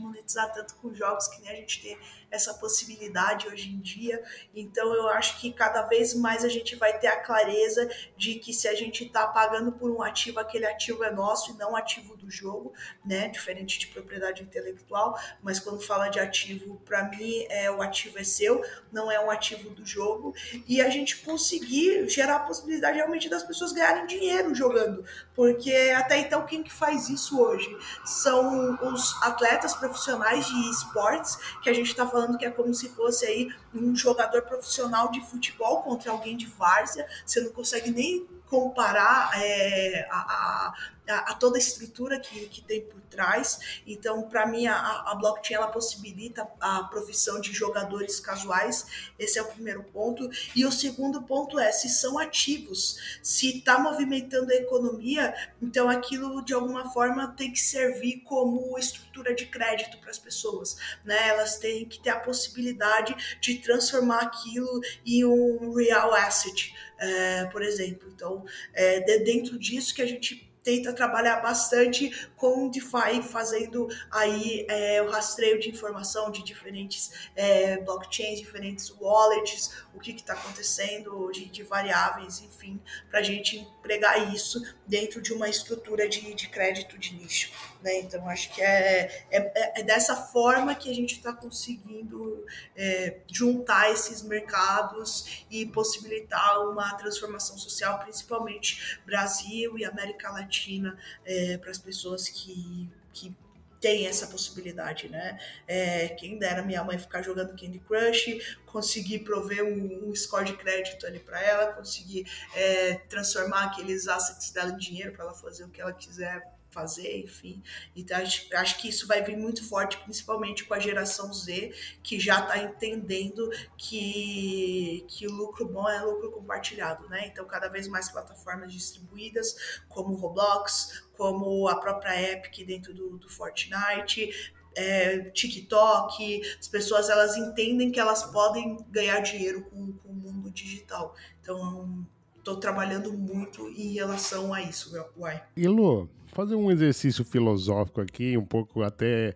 tanto com jogos que nem a gente tem essa possibilidade hoje em dia. Então eu acho que cada vez mais a gente vai ter a clareza de que se a gente está pagando por um ativo, aquele ativo é nosso e não ativo do jogo, né? Diferente de propriedade intelectual, mas quando fala de ativo, para mim é o ativo é seu, não é um ativo do jogo. E a gente conseguir gerar a possibilidade realmente das pessoas ganharem dinheiro jogando, porque até então quem que faz isso hoje são os atletas profissionais de esportes que a gente está falando que é como se fosse aí um jogador profissional de futebol contra alguém de várzea, você não consegue nem comparar é, a, a, a, toda a estrutura que, que tem por trás. Então, para mim, a, a blockchain ela possibilita a profissão de jogadores casuais. Esse é o primeiro ponto. E o segundo ponto é se são ativos, se está movimentando a economia, então aquilo de alguma forma tem que servir como estrutura de crédito para as pessoas. Né? Elas têm que ter a possibilidade de transformar aquilo em um real asset, é, por exemplo. Então, é dentro disso que a gente tenta trabalhar bastante com o DeFi, fazendo aí é, o rastreio de informação de diferentes é, blockchains, diferentes wallets, o que está acontecendo de, de, variáveis, enfim, para a gente empregar isso dentro de uma estrutura de, de crédito de nicho. Né? Então, acho que é, é, é dessa forma que a gente está conseguindo é, juntar esses mercados e possibilitar uma transformação social, principalmente Brasil e América Latina, é, para as pessoas que, que tem essa possibilidade, né? É, quem dera minha mãe ficar jogando Candy Crush, conseguir prover um, um score de crédito ali para ela, conseguir é, transformar aqueles assets dela em dinheiro para ela fazer o que ela quiser fazer, enfim. Então, acho, acho que isso vai vir muito forte, principalmente com a geração Z, que já está entendendo que, que o lucro bom é lucro compartilhado, né? Então, cada vez mais plataformas distribuídas, como Roblox, como a própria Epic dentro do, do Fortnite, é, TikTok, as pessoas elas entendem que elas podem ganhar dinheiro com, com o mundo digital. Então, estou trabalhando muito em relação a isso, Uai. E Lu, fazer um exercício filosófico aqui, um pouco até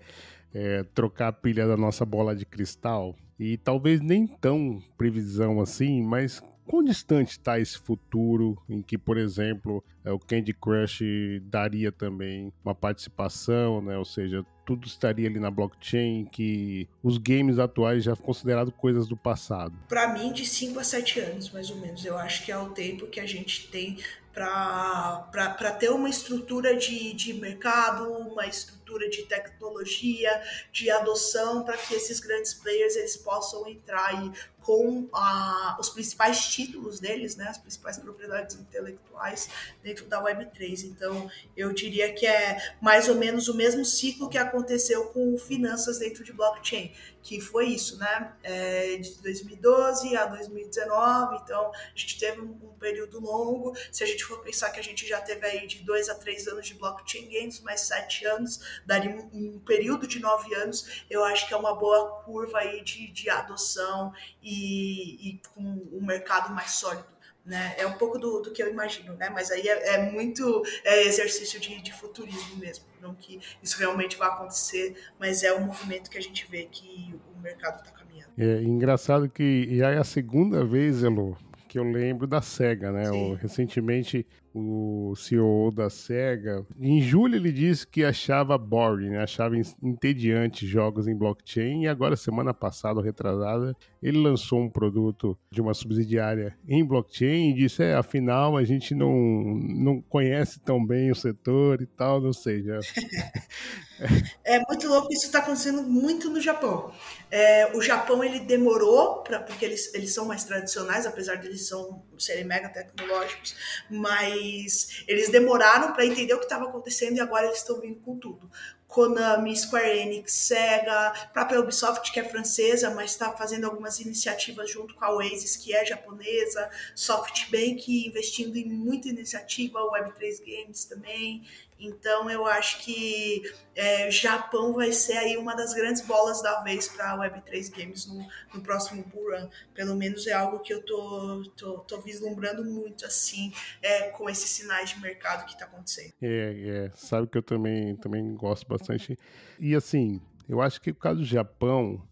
é, trocar a pilha da nossa bola de cristal. E talvez nem tão previsão assim, mas quão distante está esse futuro em que, por exemplo, é, o Candy Crush daria também uma participação, né? Ou seja, tudo estaria ali na blockchain, que os games atuais já considerados coisas do passado? Para mim, de 5 a 7 anos, mais ou menos. Eu acho que é o tempo que a gente tem para ter uma estrutura de, de mercado, uma estrutura de tecnologia, de adoção, para que esses grandes players eles possam entrar aí com a, os principais títulos deles, né, as principais propriedades intelectuais dentro da Web3. Então, eu diria que é mais ou menos o mesmo ciclo que aconteceu com finanças dentro de blockchain, que foi isso, né, é, de 2012 a 2019. Então, a gente teve um, um, período longo. Se a gente for pensar que a gente já teve aí de dois a três anos de blockchain games, mais sete anos, daria um, um período de nove anos. Eu acho que é uma boa curva aí de, de adoção e, e com um mercado mais sólido. Né? É um pouco do, do que eu imagino, né? Mas aí é, é muito é exercício de, de, futurismo mesmo, não que isso realmente vai acontecer, mas é um movimento que a gente vê que o mercado está caminhando. É engraçado que e aí é a segunda vez, Elo, que eu lembro da SEGA, né? Recentemente o CEO da SEGA, em julho ele disse que achava boring, né? achava entediante jogos em blockchain e agora semana passada, retrasada, ele lançou um produto de uma subsidiária em blockchain e disse, é, afinal a gente não, não conhece tão bem o setor e tal, não sei, já... É muito louco, isso está acontecendo muito no Japão. É, o Japão ele demorou, pra, porque eles, eles são mais tradicionais, apesar de eles são, serem mega tecnológicos, mas eles demoraram para entender o que estava acontecendo e agora eles estão vindo com tudo. Konami, Square Enix, Sega, própria Ubisoft, que é francesa, mas está fazendo algumas iniciativas junto com a Oasis, que é japonesa, SoftBank investindo em muita iniciativa, Web3 Games também. Então eu acho que é, Japão vai ser aí uma das grandes bolas da vez para a Web3 Games no, no, próximo Bull Run. Pelo menos é algo que eu tô, tô, tô vislumbrando muito assim é, com esses sinais de mercado que está acontecendo. É, é, sabe que eu também, também gosto bastante. E assim, eu acho que o caso do Japão,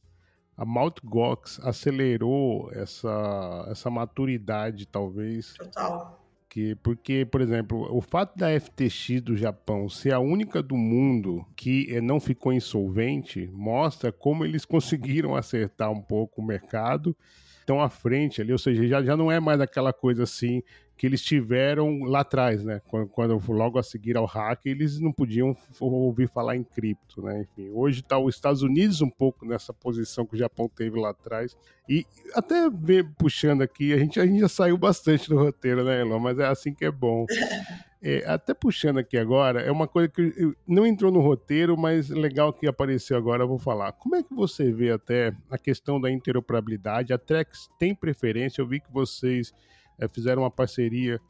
a Mount Gox acelerou essa, essa maturidade, talvez. Total que, porque, por exemplo, o fato da FTX do Japão ser a única do mundo que eh, não ficou insolvente mostra como eles conseguiram acertar um pouco o mercado, estão à frente ali, ou seja, já, já não é mais aquela coisa assim que eles tiveram lá atrás, né? Quando, quando, logo a seguir ao hack, eles não podiam ouvir falar em cripto, né? Enfim, hoje está os Estados Unidos um pouco nessa posição que o Japão teve lá atrás. E até ver, puxando aqui, a gente, a gente já saiu bastante do roteiro, né, Elon? Mas é assim que é bom. É, até puxando aqui agora, é uma coisa que não entrou no roteiro, mas legal que apareceu agora, eu vou falar. Como é que você vê até a questão da interoperabilidade? A Trex tem preferência? Eu vi que vocês fizeram uma parceria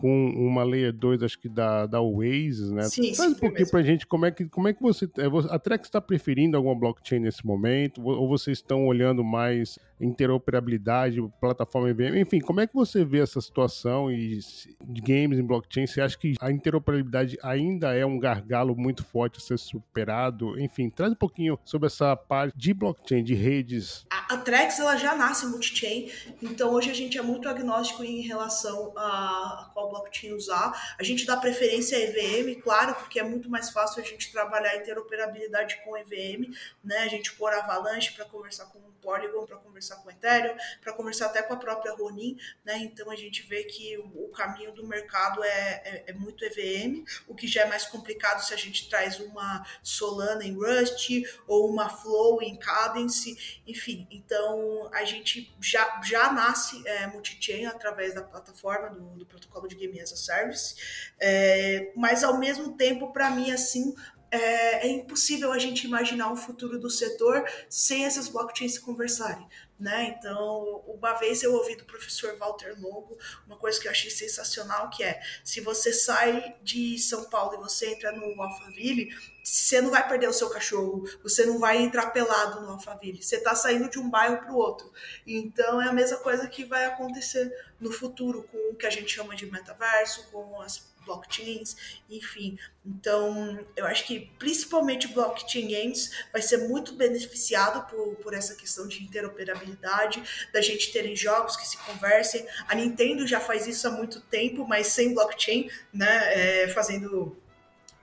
com uma Layer 2, acho que da, da Waze, né? Sim, sim, um pouquinho mesmo. pra gente como é que, como é que você. é, A Trex está preferindo alguma blockchain nesse momento? Ou vocês estão olhando mais interoperabilidade, plataforma IBM? Enfim, como é que você vê essa situação e de games em blockchain? Você acha que a interoperabilidade ainda é um gargalo muito forte a ser superado? Enfim, traz um pouquinho sobre essa parte de blockchain, de redes. A, a Trex ela já nasce multi-chain, então hoje a gente é muito agnóstico em relação a, a blockchain usar. A gente dá preferência a EVM, claro, porque é muito mais fácil a gente trabalhar interoperabilidade com EVM, né? A gente pôr Avalanche para conversar com o Polygon, para conversar com o Ethereum, para conversar até com a própria Ronin, né? Então a gente vê que o caminho do mercado é, é, é muito EVM, o que já é mais complicado se a gente traz uma Solana em Rust ou uma Flow em Cadence, enfim. Então a gente já, já nasce é, multi-chain através da plataforma do, do protocolo de Game as a Service, é, mas ao mesmo tempo, para mim, assim, é, é, impossível a gente imaginar um futuro do setor sem essas blockchains se conversarem. Né? Então, uma vez eu ouvi do professor Walter Longo uma coisa que eu achei sensacional, que é, se você sai de São Paulo e você entra no Alphaville, você não vai perder o seu cachorro, você não vai entrar pelado no Alphaville, você está saindo de um bairro para o outro. Então, é a mesma coisa que vai acontecer no futuro com o que a gente chama de metaverso, com as blockchains, enfim. Então, eu acho que principalmente blockchain games vai ser muito beneficiado por, por essa questão de interoperabilidade, da gente terem jogos que se conversem. A Nintendo já faz isso há muito tempo, mas sem blockchain, né? É, fazendo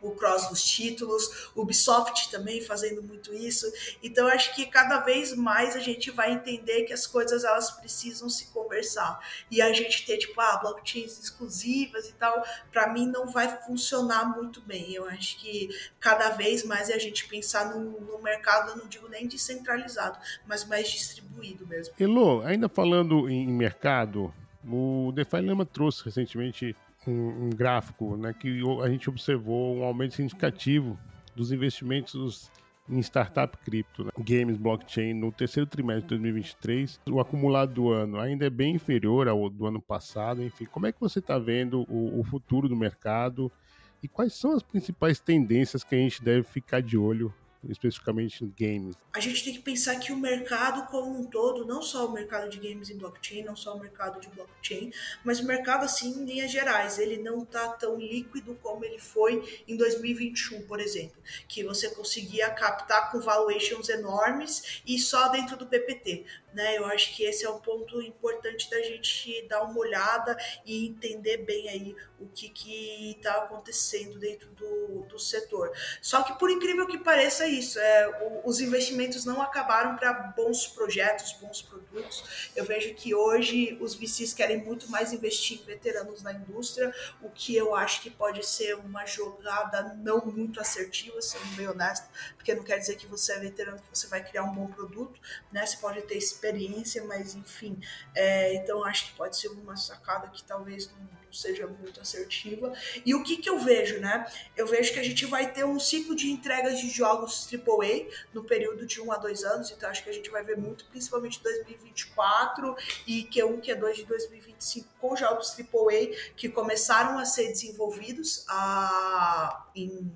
o cross dos títulos, o Ubisoft também fazendo muito isso. Então acho que cada vez mais a gente vai entender que as coisas elas precisam se conversar. E a gente ter tipo ah, blockchains exclusivas e tal, para mim não vai funcionar muito bem. Eu acho que cada vez mais é a gente pensar no, no mercado, eu não digo nem descentralizado, mas mais distribuído mesmo. Elo, ainda falando em mercado, o DeFi Lama trouxe recentemente um, um gráfico né, que a gente observou um aumento significativo dos investimentos em startup cripto, né? games, blockchain, no terceiro trimestre de 2023. O acumulado do ano ainda é bem inferior ao do ano passado. Enfim, como é que você está vendo o, o, futuro do mercado e quais são as principais tendências que a gente deve ficar de olho especificamente em games? A gente tem que pensar que o mercado como um todo, não só o mercado de games em blockchain, não só o mercado de blockchain, mas o mercado assim em linhas gerais, ele não está tão líquido como ele foi em 2021, por exemplo, que você conseguia captar com valuations enormes e só dentro do PPT. Né? Eu acho que esse é um ponto importante da gente dar uma olhada e entender bem aí o que está acontecendo dentro do, do setor. Só que por incrível que pareça isso, é, o, os investimentos não acabaram para bons projetos, bons produtos. Eu vejo que hoje os VCs querem muito mais investir em veteranos na indústria, o que eu acho que pode ser uma jogada não muito assertiva, sendo bem honesta, porque não quer dizer que você é veterano que você vai criar um bom produto, né? Você pode ter experiência, mas enfim. É, então acho que pode ser uma sacada que talvez não, seja muito assertiva. E o que, que eu vejo, né? Eu vejo que a gente vai ter um ciclo de entregas de jogos AAA no período de um a dois anos, então acho que a gente vai ver muito, principalmente 2024 e Q1, Q2 de 2025, com jogos AAA que começaram a ser desenvolvidos a, em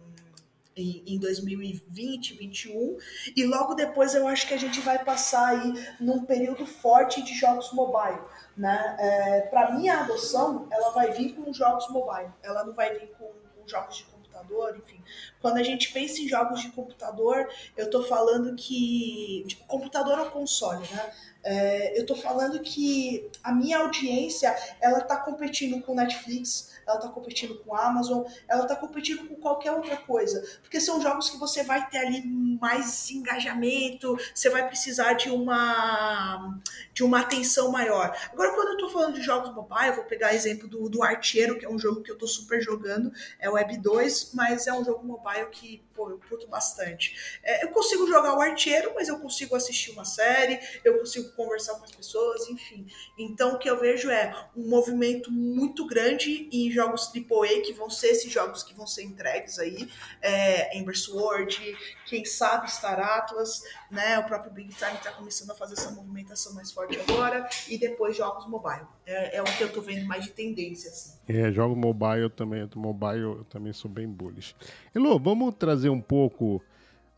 em 2020, 2021, e logo depois eu acho que a gente vai passar aí num período forte de jogos mobile, né? É, Para mim a adoção ela vai vir com jogos mobile, ela não vai vir com, com jogos de computador, enfim. Quando a gente pensa em jogos de computador, eu estou falando que de computador ou console, né? É, eu estou falando que a minha audiência ela está competindo com Netflix, ela está competindo com Amazon, ela está competindo com qualquer outra coisa, porque são jogos que você vai ter ali mais engajamento, você vai precisar de uma de uma atenção maior. Agora, quando eu estou falando de jogos mobile, vou pegar exemplo do, do Arteiro, que é um jogo que eu estou super jogando, é o Web 2, mas é um jogo mobile que pô, eu curto bastante. É, eu consigo jogar o arteiro, mas eu consigo assistir uma série, eu consigo conversar com as pessoas, enfim. Então o que eu vejo é um movimento muito grande em jogos AAA, que vão ser esses jogos que vão ser entregues aí, é, Ember Sword, quem sabe Star Atlas, né? O próprio Big Time está começando a fazer essa movimentação mais forte agora, e depois jogos mobile. É, é o que eu tô vendo mais de tendência, assim. É, jogo mobile também, mobile eu também sou bem bullish. Elô, vamos trazer um pouco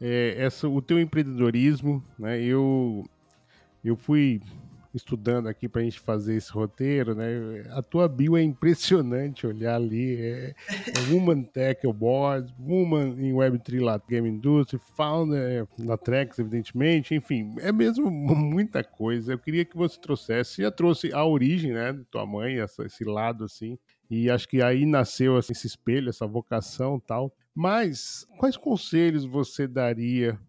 é, essa, o teu empreendedorismo, né? Eu, eu fui estudando aqui para a gente fazer esse roteiro, né? A tua bio é impressionante olhar ali. É, é Woman Tech Awards, Woman em Web3 lá, Game Industry, Founder na Trex, evidentemente. Enfim, é mesmo muita coisa. Eu queria que você trouxesse, já trouxe a origem, né, da tua mãe, essa, esse lado assim. E acho que aí nasceu assim, esse espelho, essa vocação tal. Mas quais conselhos você daria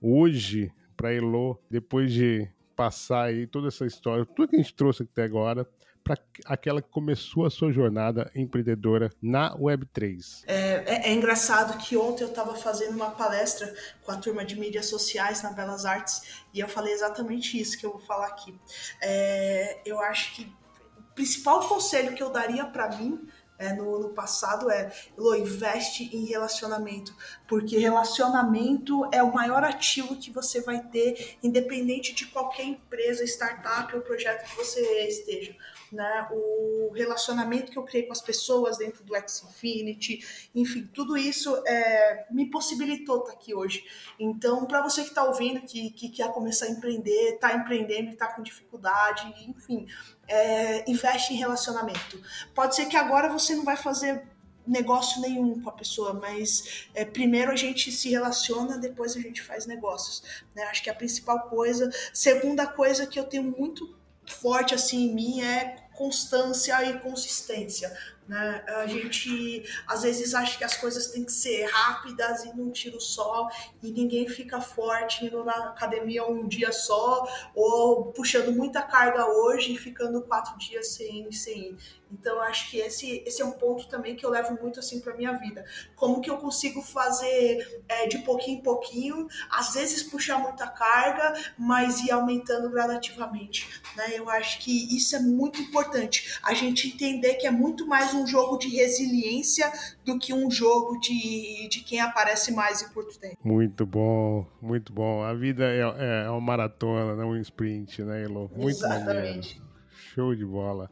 hoje para Elo, depois de passar aí toda essa história, tudo que a gente trouxe até agora, para aquela que começou a sua jornada empreendedora na Web3? É, é, é engraçado que ontem eu estava fazendo uma palestra com a turma de mídias sociais na Belas Artes e eu falei exatamente isso que eu vou falar aqui. É, eu acho que o principal conselho que eu daria para mim é, no, no, passado é, Lô, investe em relacionamento, porque relacionamento é o maior ativo que você vai ter, independente de qualquer empresa, startup ou projeto que você esteja. Né? O relacionamento que eu criei com as pessoas dentro do X Infinity, enfim, tudo isso é, me possibilitou estar aqui hoje. Então, para você que está ouvindo, que, que quer começar a empreender, está empreendendo e está com dificuldade, enfim, é, investe em relacionamento. Pode ser que agora você não vai fazer negócio nenhum com a pessoa, mas é, primeiro a gente se relaciona, depois a gente faz negócios. Né? Acho que é a principal coisa. Segunda coisa que eu tenho muito forte assim em mim é constância e consistência. Né? A gente às vezes acha que as coisas têm que ser rápidas e num tiro só, e ninguém fica forte indo na academia um dia só, ou puxando muita carga hoje e ficando quatro dias sem, sem ir. Então, acho que esse, esse é um ponto também que eu levo muito assim para minha vida. Como que eu consigo fazer é, de pouquinho em pouquinho, às vezes puxar muita carga, mas ir aumentando gradativamente. Né? Eu acho que isso é muito importante. A gente entender que é muito mais um jogo de resiliência do que um jogo de, de quem aparece mais em curto tempo. Muito bom, muito bom. A vida é, é uma maratona, não um sprint, né, Elo? Muito Exatamente. Maneiro. Show de bola.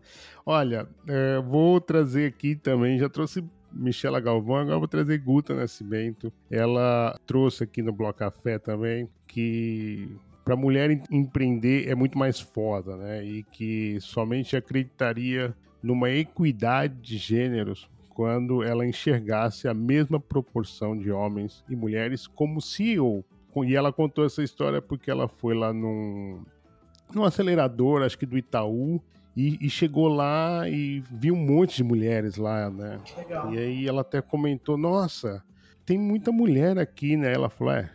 Olha, é, vou trazer aqui também, já trouxe Michela Galvão, agora vou trazer Guta Nascimento. Ela trouxe aqui no Bloco Café também que para mulher empreender é muito mais foda, né? E que somente acreditaria numa equidade de gêneros quando ela enxergasse a mesma proporção de homens e mulheres como CEO. E ela contou essa história porque ela foi lá num, num acelerador, acho que do Itaú, e, e, chegou lá e viu um monte de mulheres lá, né? Legal. E aí ela até comentou: Nossa, tem muita mulher aqui, né? Ela falou: É,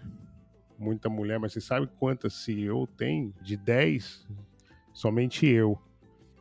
muita mulher, mas você sabe quantas CEO tem? De 10? Somente eu.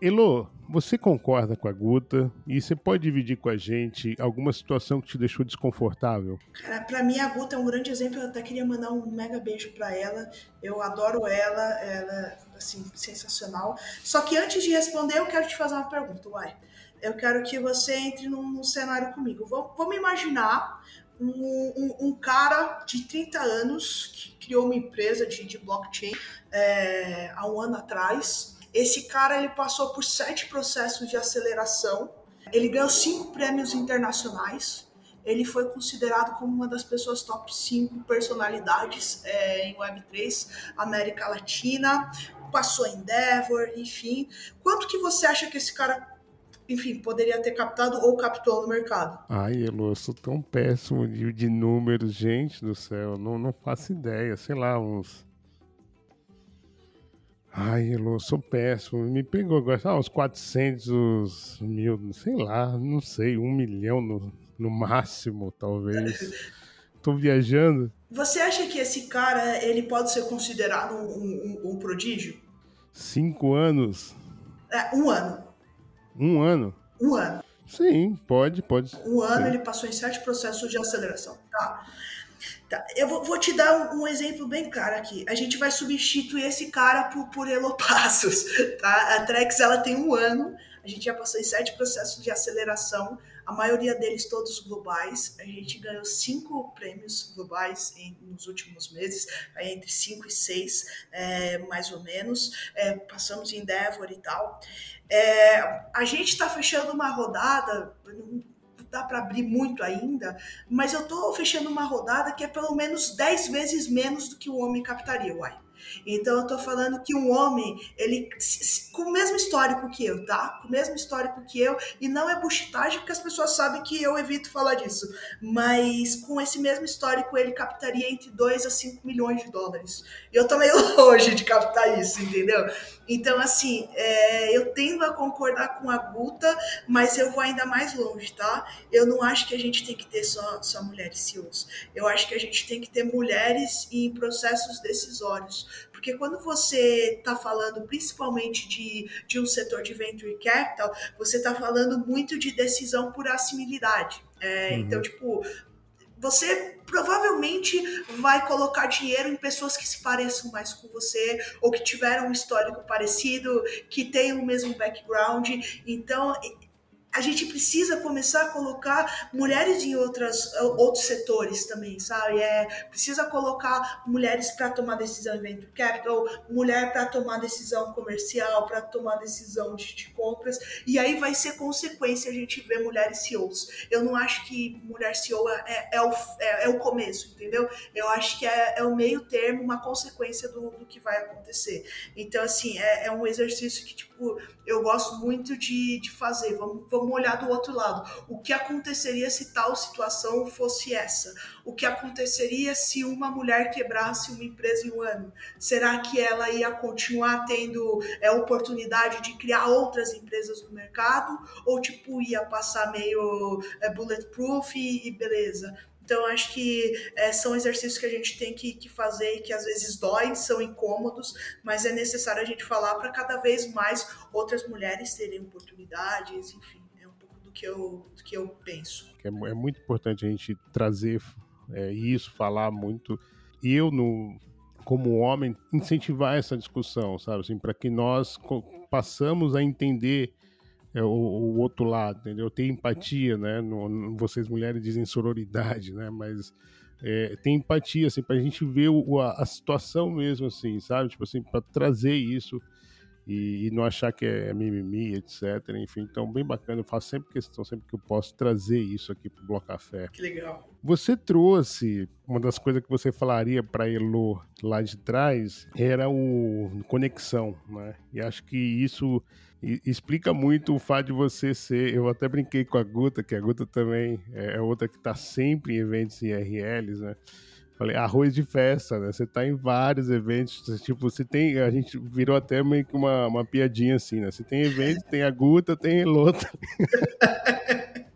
Elo, você concorda com a Guta e você pode dividir com a gente alguma situação que te deixou desconfortável? Cara, pra mim a Guta é um grande exemplo, eu até queria mandar um mega beijo para ela. Eu adoro ela, ela assim, sensacional. Só que antes de responder, eu quero te fazer uma pergunta, Uai. Eu quero que você entre num, num cenário comigo. Vamos, imaginar um, um, um, cara de 30 anos que criou uma empresa de, de blockchain é, há um ano atrás esse cara ele passou por sete processos de aceleração. Ele ganhou cinco prêmios internacionais. Ele foi considerado como uma das pessoas top 5 personalidades é, em Web3, América Latina, passou em Endeavor, enfim. Quanto que você acha que esse cara, enfim, poderia ter captado ou captou no mercado? Ai, Elo, eu sou tão péssimo de, de números, gente do céu, não, não faço ideia, sei lá, uns Ai, Elô, sou péssimo. Me pegou agora, ah, uns 400 mil, sei lá, não sei, um milhão no, no máximo, talvez. Tô viajando. Você acha que esse cara ele pode ser considerado um, um, um prodígio? Cinco anos? É, um ano. Um ano? Um ano. Sim, pode, pode. Um ano ele passou em sete processos de aceleração. Tá. Tá, eu vou, vou, te dar um, um, exemplo bem claro aqui. A gente vai substituir esse cara por, por Elopassos, tá? A Trex, ela tem um ano, a gente já passou em sete processos de aceleração, a maioria deles todos globais. A gente ganhou cinco prêmios globais em, nos últimos meses, entre cinco e seis, é, mais ou menos. É, passamos em Endeavor e tal. É, a gente está fechando uma rodada, não dá para abrir muito ainda, mas eu estou fechando uma rodada que é pelo menos 10 vezes menos do que o homem captaria, uai. Então eu tô falando que um homem, ele com o mesmo histórico que eu, tá? Com o mesmo histórico que eu, e não é buchitagem porque as pessoas sabem que eu evito falar disso, mas com esse mesmo histórico ele captaria entre 2 a 5 milhões de dólares. E eu tô meio longe de captar isso, entendeu? Então, assim, é, eu tendo a concordar com a Guta, mas eu vou ainda mais longe, tá? Eu não acho que a gente tem que ter só, só mulheres CEOs. Eu acho que a gente tem que ter mulheres em processos decisórios. Porque quando você está falando principalmente de, de um setor de venture capital, você está falando muito de decisão por assimilidade. É, uhum. Então, tipo, você provavelmente vai colocar dinheiro em pessoas que se pareçam mais com você ou que tiveram um histórico parecido, que tenham o mesmo background. Então, a gente precisa começar a colocar mulheres em outras, outros setores também, sabe? É, precisa colocar mulheres para tomar decisão em venture capital, mulher para tomar decisão comercial, para tomar decisão de, de, compras, e aí vai ser consequência a gente ver mulheres CEOs. Eu não acho que mulher CEO é, é, é o, é, é, o começo, entendeu? Eu acho que é, é o meio termo, uma consequência do, do que vai acontecer. Então, assim, é, é um exercício que, tipo, eu gosto muito de, de fazer. Vamos, vamos olhar do outro lado. O que aconteceria se tal situação fosse essa? O que aconteceria se uma mulher quebrasse uma empresa em um ano? Será que ela ia continuar tendo é, oportunidade de criar outras empresas no mercado? Ou, tipo, ia passar meio é, bulletproof e, e beleza? Então, acho que é, são exercícios que a gente tem que, que fazer e que às vezes doem, são incômodos, mas é necessário a gente falar para cada vez mais outras mulheres terem oportunidades, enfim do que eu, do que eu penso. É, é muito importante a gente trazer é, isso, falar muito. E eu, no, como homem, incentivar essa discussão, sabe? Assim, para que nós passamos a entender é, o, o, outro lado, entendeu? Ter empatia, né? No, vocês mulheres dizem sororidade, né? Mas é, tem empatia, assim, para a gente ver o, a, a, situação mesmo, assim, sabe? Tipo assim, para trazer isso e, e, não achar que é mimimi, etc. Enfim, então bem bacana. Eu faço sempre questão, sempre que eu posso, trazer isso aqui para o Bloco Café. Que legal. Você trouxe uma das coisas que você falaria para Elo lá de trás era o conexão, né? E acho que isso explica muito o fato de você ser. Eu até brinquei com a Guta, que a Guta também é outra que está sempre em eventos IRLs, né? Falei, arroz de festa, né? Você tá em vários eventos, tipo, você tem, a gente virou até meio que uma, uma piadinha assim, né? Você tem eventos, tem a Guta, tem a Elota.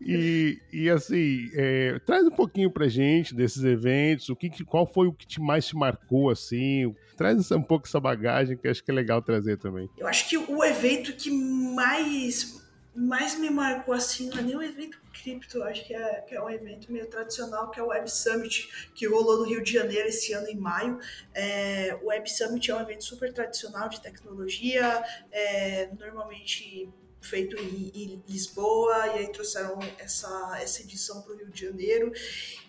e, e assim, é, traz um pouquinho pra gente desses eventos, o que, qual foi o que te mais te marcou, assim, traz um pouco essa bagagem que acho que é legal trazer também. Eu acho que o evento que mais mais me marcou assim, não é nem um evento cripto, acho que é, que é um evento meio tradicional, que é o Web Summit, que rolou no Rio de Janeiro esse ano, em maio. É, o Web Summit é um evento super tradicional de tecnologia, é, normalmente feito em, em, Lisboa, e aí trouxeram essa, essa edição para o Rio de Janeiro.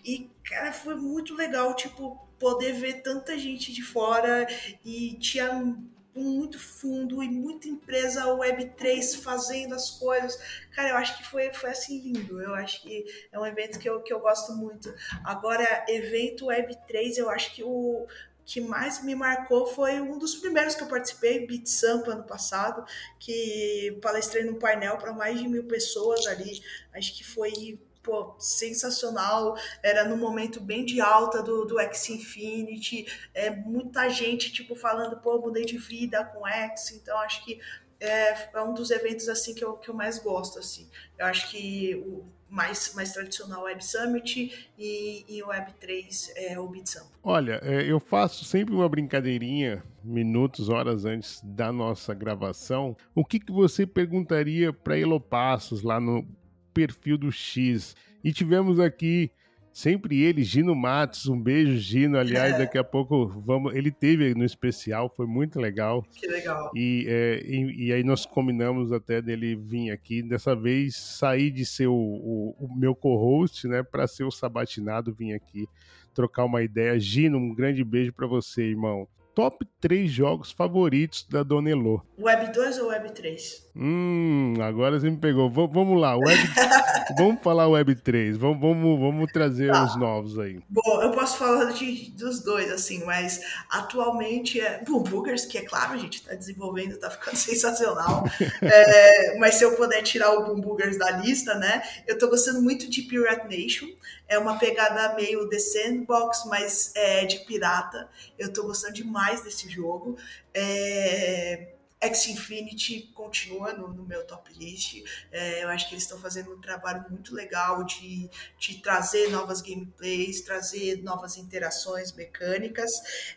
E, cara, foi muito legal, tipo, poder ver tanta gente de fora e tinha muito fundo e muita empresa Web3 fazendo as coisas. Cara, eu acho que foi, foi assim lindo. Eu acho que é um evento que eu, que eu gosto muito. Agora, evento Web3, eu acho que o que mais me marcou foi um dos primeiros que eu participei, Beat Sampa, ano passado, que palestrei no painel para mais de mil pessoas ali. Acho que foi pô, sensacional. Era no momento bem de alta do, do X Infinity. É, muita gente, tipo, falando, pô, mudei de vida com X. Então, acho que é, é, um dos eventos, assim, que eu, que eu mais gosto, assim. Eu acho que o mais, mais tradicional Web Summit e, e o Web3 é o BitSamp. Olha, é, eu faço sempre uma brincadeirinha minutos, horas antes da nossa gravação. O que, que você perguntaria para Elopassos lá no perfil do X. E tivemos aqui Sempre ele, Gino Matos, um beijo, Gino. Aliás, daqui a pouco vamos. Ele teve no especial, foi muito legal. Que legal. E, é, e, e, aí nós combinamos até dele vir aqui. Dessa vez sair de ser o, o, o meu co-host, né, para ser o sabatinado, vir aqui trocar uma ideia. Gino, um grande beijo para você, irmão top 3 jogos favoritos da Dona Elô. Web 2 ou Web 3? Hum, agora você me pegou. V vamos lá, Web... vamos falar Web 3. Vamos, vamos, vamos trazer tá. os novos aí. Bom, eu posso falar de, dos dois, assim, mas atualmente é Boom Boogers, que é claro, a gente está desenvolvendo, está ficando sensacional. é, mas se eu puder tirar o Boom Boogers da lista, né? Eu estou gostando muito de Pirate Nation. É uma pegada meio The Sandbox, mas é de pirata. Eu estou gostando demais desse jogo. É... X Infinity continua no, no meu top list. É, eu acho que eles estão fazendo um trabalho muito legal de, de trazer novas gameplays, trazer novas interações mecânicas.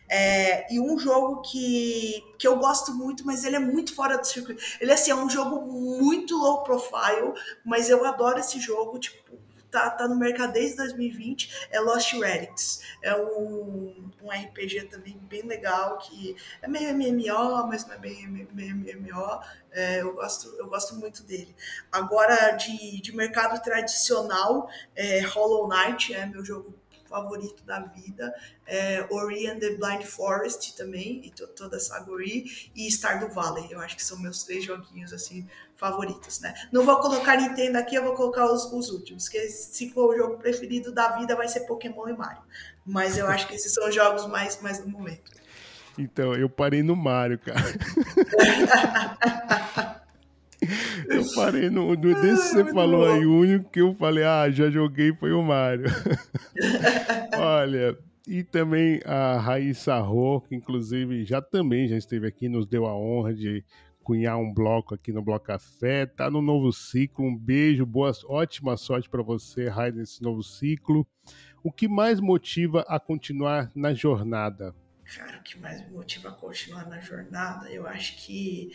É, e um jogo que, que eu gosto muito, mas ele é muito fora do circuito. Ele assim, é um jogo muito low profile, mas eu adoro esse jogo. Tipo, tá, tá no mercado desde 2020, é Lost Relics. É um, um RPG também bem legal, que é meio MMO, mas não é bem MMO. É, eu, gosto, eu gosto muito dele. Agora, de, de mercado tradicional, é, Hollow Knight é meu jogo favorito da vida, é, Ori and the Blind Forest também, e toda essa Ori, e Stardew Valley, eu acho que são meus três joguinhos, assim, favoritos, né? Não vou colocar Nintendo aqui, eu vou colocar os, os últimos, que se for o jogo preferido da vida vai ser Pokémon e Mario, mas eu acho que esses são os jogos mais, mais do momento. Então, eu parei no Mario, cara. Eu parei no, no desse que você falou aí, o único que eu falei, ah, já joguei foi o Mario. Olha, e também a Raíssa Rô, que inclusive já também já esteve aqui, nos deu a honra de cunhar um bloco aqui no Bloco Café, tá no novo ciclo, um beijo, boa, ótima sorte para você, Rai, nesse novo ciclo. O que mais motiva a continuar na jornada? Cara, o que mais me motiva a continuar na jornada, eu acho que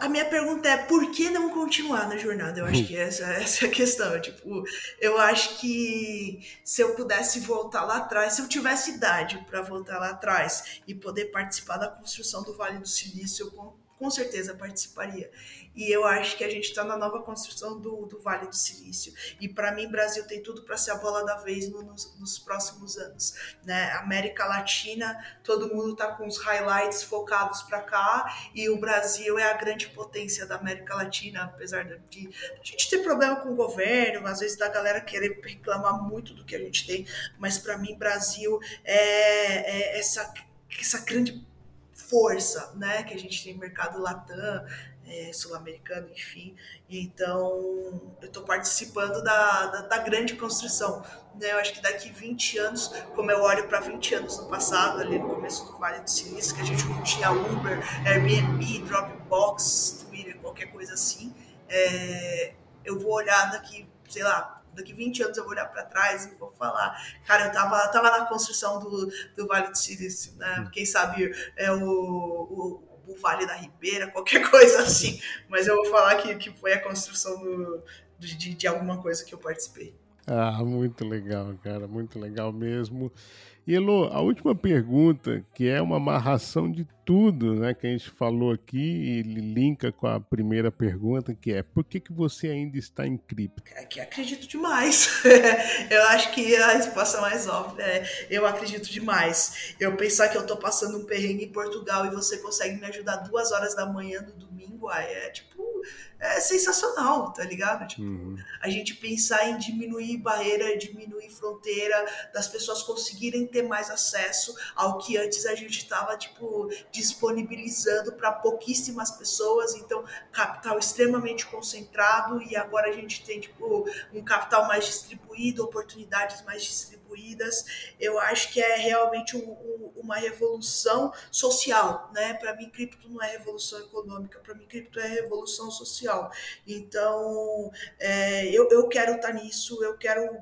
a, minha pergunta é por que não continuar na jornada? Eu acho que essa, essa é a questão. Tipo, eu acho que se eu pudesse voltar lá atrás, se eu tivesse idade para voltar lá atrás e poder participar da construção do Vale do Silício, eu com certeza participaria. E eu acho que a gente está na nova construção do, do Vale do Silício. E para mim, Brasil tem tudo para ser a bola da vez no, nos, nos, próximos anos. Né? América Latina, todo mundo está com os highlights focados para cá, e o Brasil é a grande potência da América Latina, apesar de, a gente ter problema com o governo, às vezes da galera querer reclamar muito do que a gente tem, mas para mim, Brasil é, é essa, essa grande força, né, que a gente tem mercado latam, é, sul-americano, enfim. Então, eu estou participando da, da, da, grande construção. Né? Eu acho que daqui 20 anos, como eu olho para 20 anos no passado, ali no começo do Vale do Silício, que a gente não tinha Uber, Airbnb, Dropbox, Twitter, qualquer coisa assim, é, eu vou olhar daqui, sei lá, daqui 20 anos eu vou olhar para trás e vou falar, cara, eu tava, tava na construção do, do Vale do Silício, né? Hum. Quem sabe é o, o, o, Vale da Ribeira, qualquer coisa assim. Mas eu vou falar que, que foi a construção do, de, de alguma coisa que eu participei. Ah, muito legal, cara, muito legal mesmo. E Elô, a última pergunta, que é uma amarração de tudo né, que a gente falou aqui, e linka com a primeira pergunta, que é por que, que você ainda está em cripto? É que acredito demais. eu acho que a resposta mais óbvia é eu acredito demais. Eu pensar que eu estou passando um perrengue em Portugal e você consegue me ajudar duas horas da manhã no domingo, é tipo é sensacional, tá ligado? Tipo, uhum. a gente pensar em diminuir barreira, diminuir fronteira, das pessoas conseguirem ter mais acesso ao que antes a gente estava, tipo, disponibilizando para pouquíssimas pessoas, então capital extremamente concentrado e agora a gente tem, tipo, um capital mais distribuído, oportunidades mais distribuídas. Eu acho que é realmente um, um, uma revolução social, né? Para mim, cripto não é revolução econômica, para mim, cripto é revolução social social. Então, é, eu, eu quero estar tá nisso, eu quero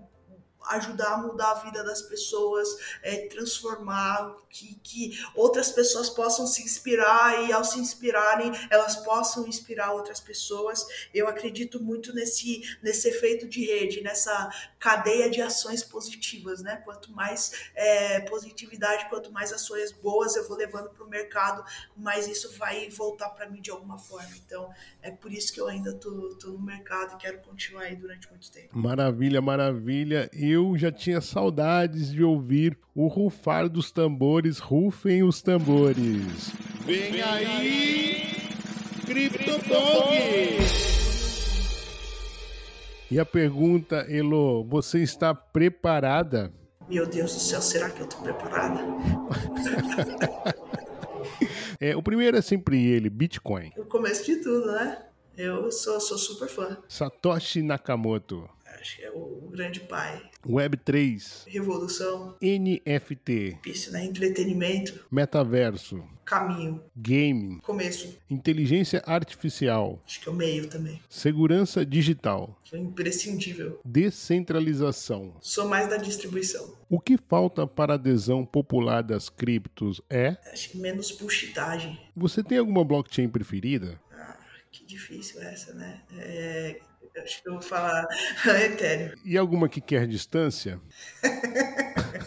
ajudar a mudar a vida das pessoas, é, transformar, que, que outras pessoas possam se inspirar e ao se inspirarem, elas possam inspirar outras pessoas. Eu acredito muito nesse, nesse efeito de rede, nessa cadeia de ações positivas, né? Quanto mais é, positividade, quanto mais ações boas eu vou levando para o mercado, mais isso vai voltar para mim de alguma forma. Então, é por isso que eu ainda tô no mercado e quero continuar aí durante muito tempo. Maravilha, maravilha. Eu já tinha saudades de ouvir o rufar dos tambores. Rufem os tambores. Vem aí, CryptoPog! E a pergunta, Elo, você está preparada? Meu Deus do céu, será que eu estou preparada? é, o primeiro é sempre ele, Bitcoin. O começo de tudo, né? Eu sou, sou super fã. Satoshi Nakamoto. Acho que é o grande pai. Web3. Revolução. NFT. Isso, né? Entretenimento. Metaverso. Caminho. Gaming. Começo. Inteligência artificial. Acho que é o meio também. Segurança digital. É imprescindível. Descentralização. Sou mais da distribuição. O que falta para a adesão popular das criptos é? Acho que menos bullshitagem. Você tem alguma blockchain preferida? Ah, que difícil essa, né? É, acho que eu vou falar Ethereum. E alguma que quer distância?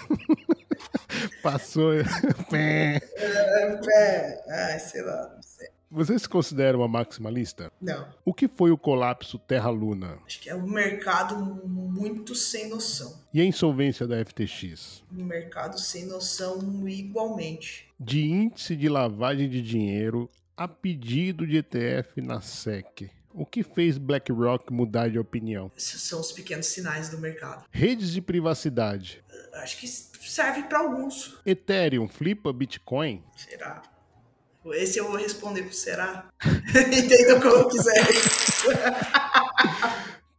Passou. Pé. Pé. Ai, sei lá, não sei. Você se considera uma maximalista? Não. O que foi o colapso Terra-Luna? Acho que é um mercado muito sem noção. E a insolvência da FTX? Um mercado sem noção igualmente. De índice de lavagem de dinheiro a pedido de ETF na SEC. O que fez BlackRock mudar de opinião? Esses são os pequenos sinais do mercado. Redes de privacidade. Acho que serve para alguns. Ethereum flipa Bitcoin? Será? Esse eu vou responder pro será. Entenda como quiser.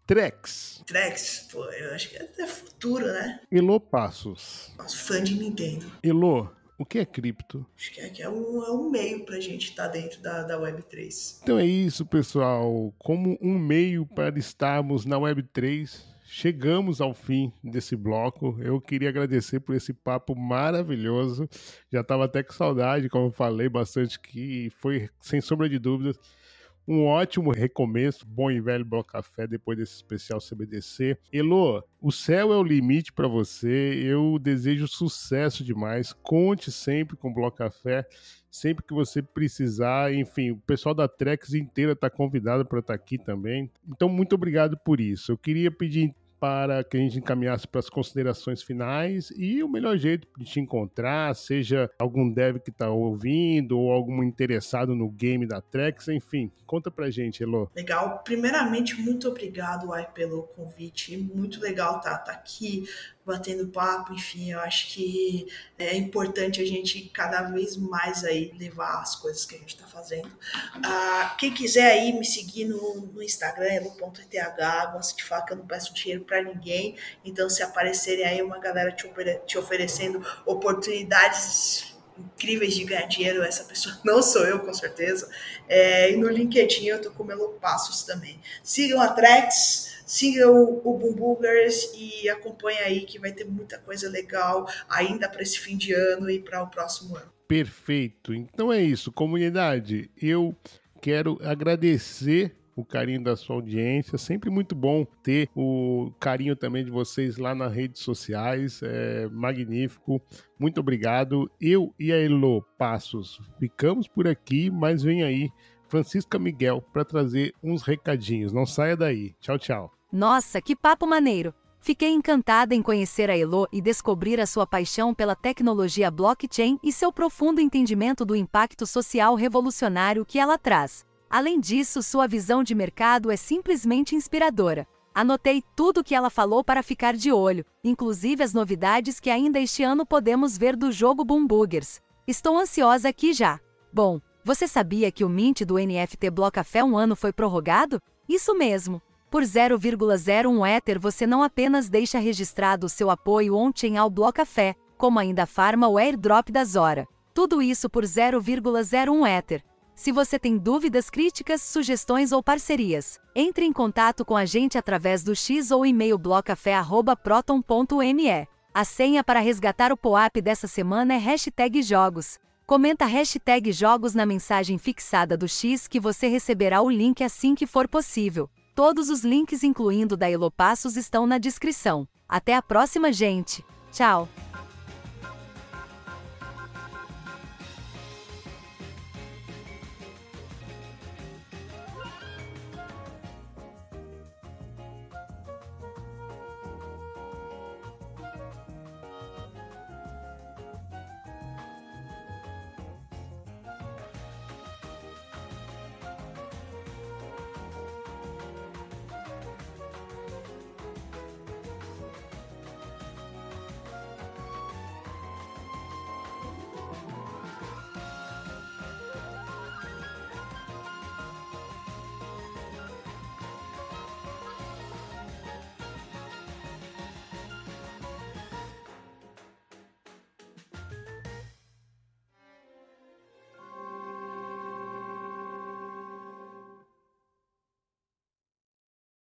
Trex. Trex, pô, eu acho que é até futuro, né? Elo Passos. Fã de Nintendo. Elo, o que é cripto? Acho que é, que é, um, é um meio para a gente estar tá dentro da, da Web3. Então é isso, pessoal. Como um meio para estarmos na Web3, chegamos ao fim desse bloco. Eu queria agradecer por esse papo maravilhoso. Já estava até com saudade, como eu falei bastante, que foi, sem sombra de dúvidas, um ótimo recomeço, bom e velho Bloco Café depois desse especial CBDC. Elo, o céu é o limite para você. Eu desejo sucesso demais. Conte sempre com o Bloco Café, sempre que você precisar. Enfim, o pessoal da Trex inteira está convidado para estar tá aqui também. Então, muito obrigado por isso. Eu queria pedir para que a gente encaminhasse para as considerações finais e o melhor jeito de te encontrar, seja algum dev que está ouvindo ou algum interessado no game da Trex, enfim, conta pra gente, Elo. Legal. Primeiramente, muito obrigado, Ai, pelo convite. Muito legal estar tá, tá aqui batendo papo, enfim, eu acho que é importante a gente cada vez mais aí levar as coisas que a gente está fazendo. Ah, quem quiser aí me seguir no, no Instagram, elo.eth, gosto de falar que eu não peço dinheiro para ninguém, então se aparecerem aí uma galera te, te oferecendo oportunidades incríveis de ganhar dinheiro, essa pessoa não sou eu, com certeza. É, e no LinkedIn eu tô com Melo Passos também. Sigam a Trex, siga o, Boomboogers e acompanhe aí que vai ter muita coisa legal ainda para esse fim de ano e para o próximo ano. Perfeito. Então é isso, comunidade. Eu quero agradecer o carinho da sua audiência. Sempre muito bom ter o carinho também de vocês lá nas redes sociais. É magnífico. Muito obrigado. Eu e a Elo Passos ficamos por aqui, mas vem aí Francisca Miguel para trazer uns recadinhos. Não saia daí. Tchau, tchau. Nossa, que papo maneiro! Fiquei encantada em conhecer a Elo e descobrir a sua paixão pela tecnologia blockchain e seu profundo entendimento do impacto social revolucionário que ela traz. Além disso, sua visão de mercado é simplesmente inspiradora. Anotei tudo o que ela falou para ficar de olho, inclusive as novidades que ainda este ano podemos ver do jogo Boom Boogers. Estou ansiosa aqui já. Bom, você sabia que o mint do NFT Blockafé um ano foi prorrogado? Isso mesmo. Por 0,01 Ether você não apenas deixa registrado o seu apoio ontem ao Blocafé, como ainda farma o airdrop da Zora. Tudo isso por 0,01 Ether. Se você tem dúvidas, críticas, sugestões ou parcerias, entre em contato com a gente através do X ou e-mail blocafé.proton.me. A senha para resgatar o POAP dessa semana é hashtag jogos. Comenta hashtag jogos na mensagem fixada do X que você receberá o link assim que for possível. Todos os links, incluindo da Elopassos, estão na descrição. Até a próxima, gente. Tchau!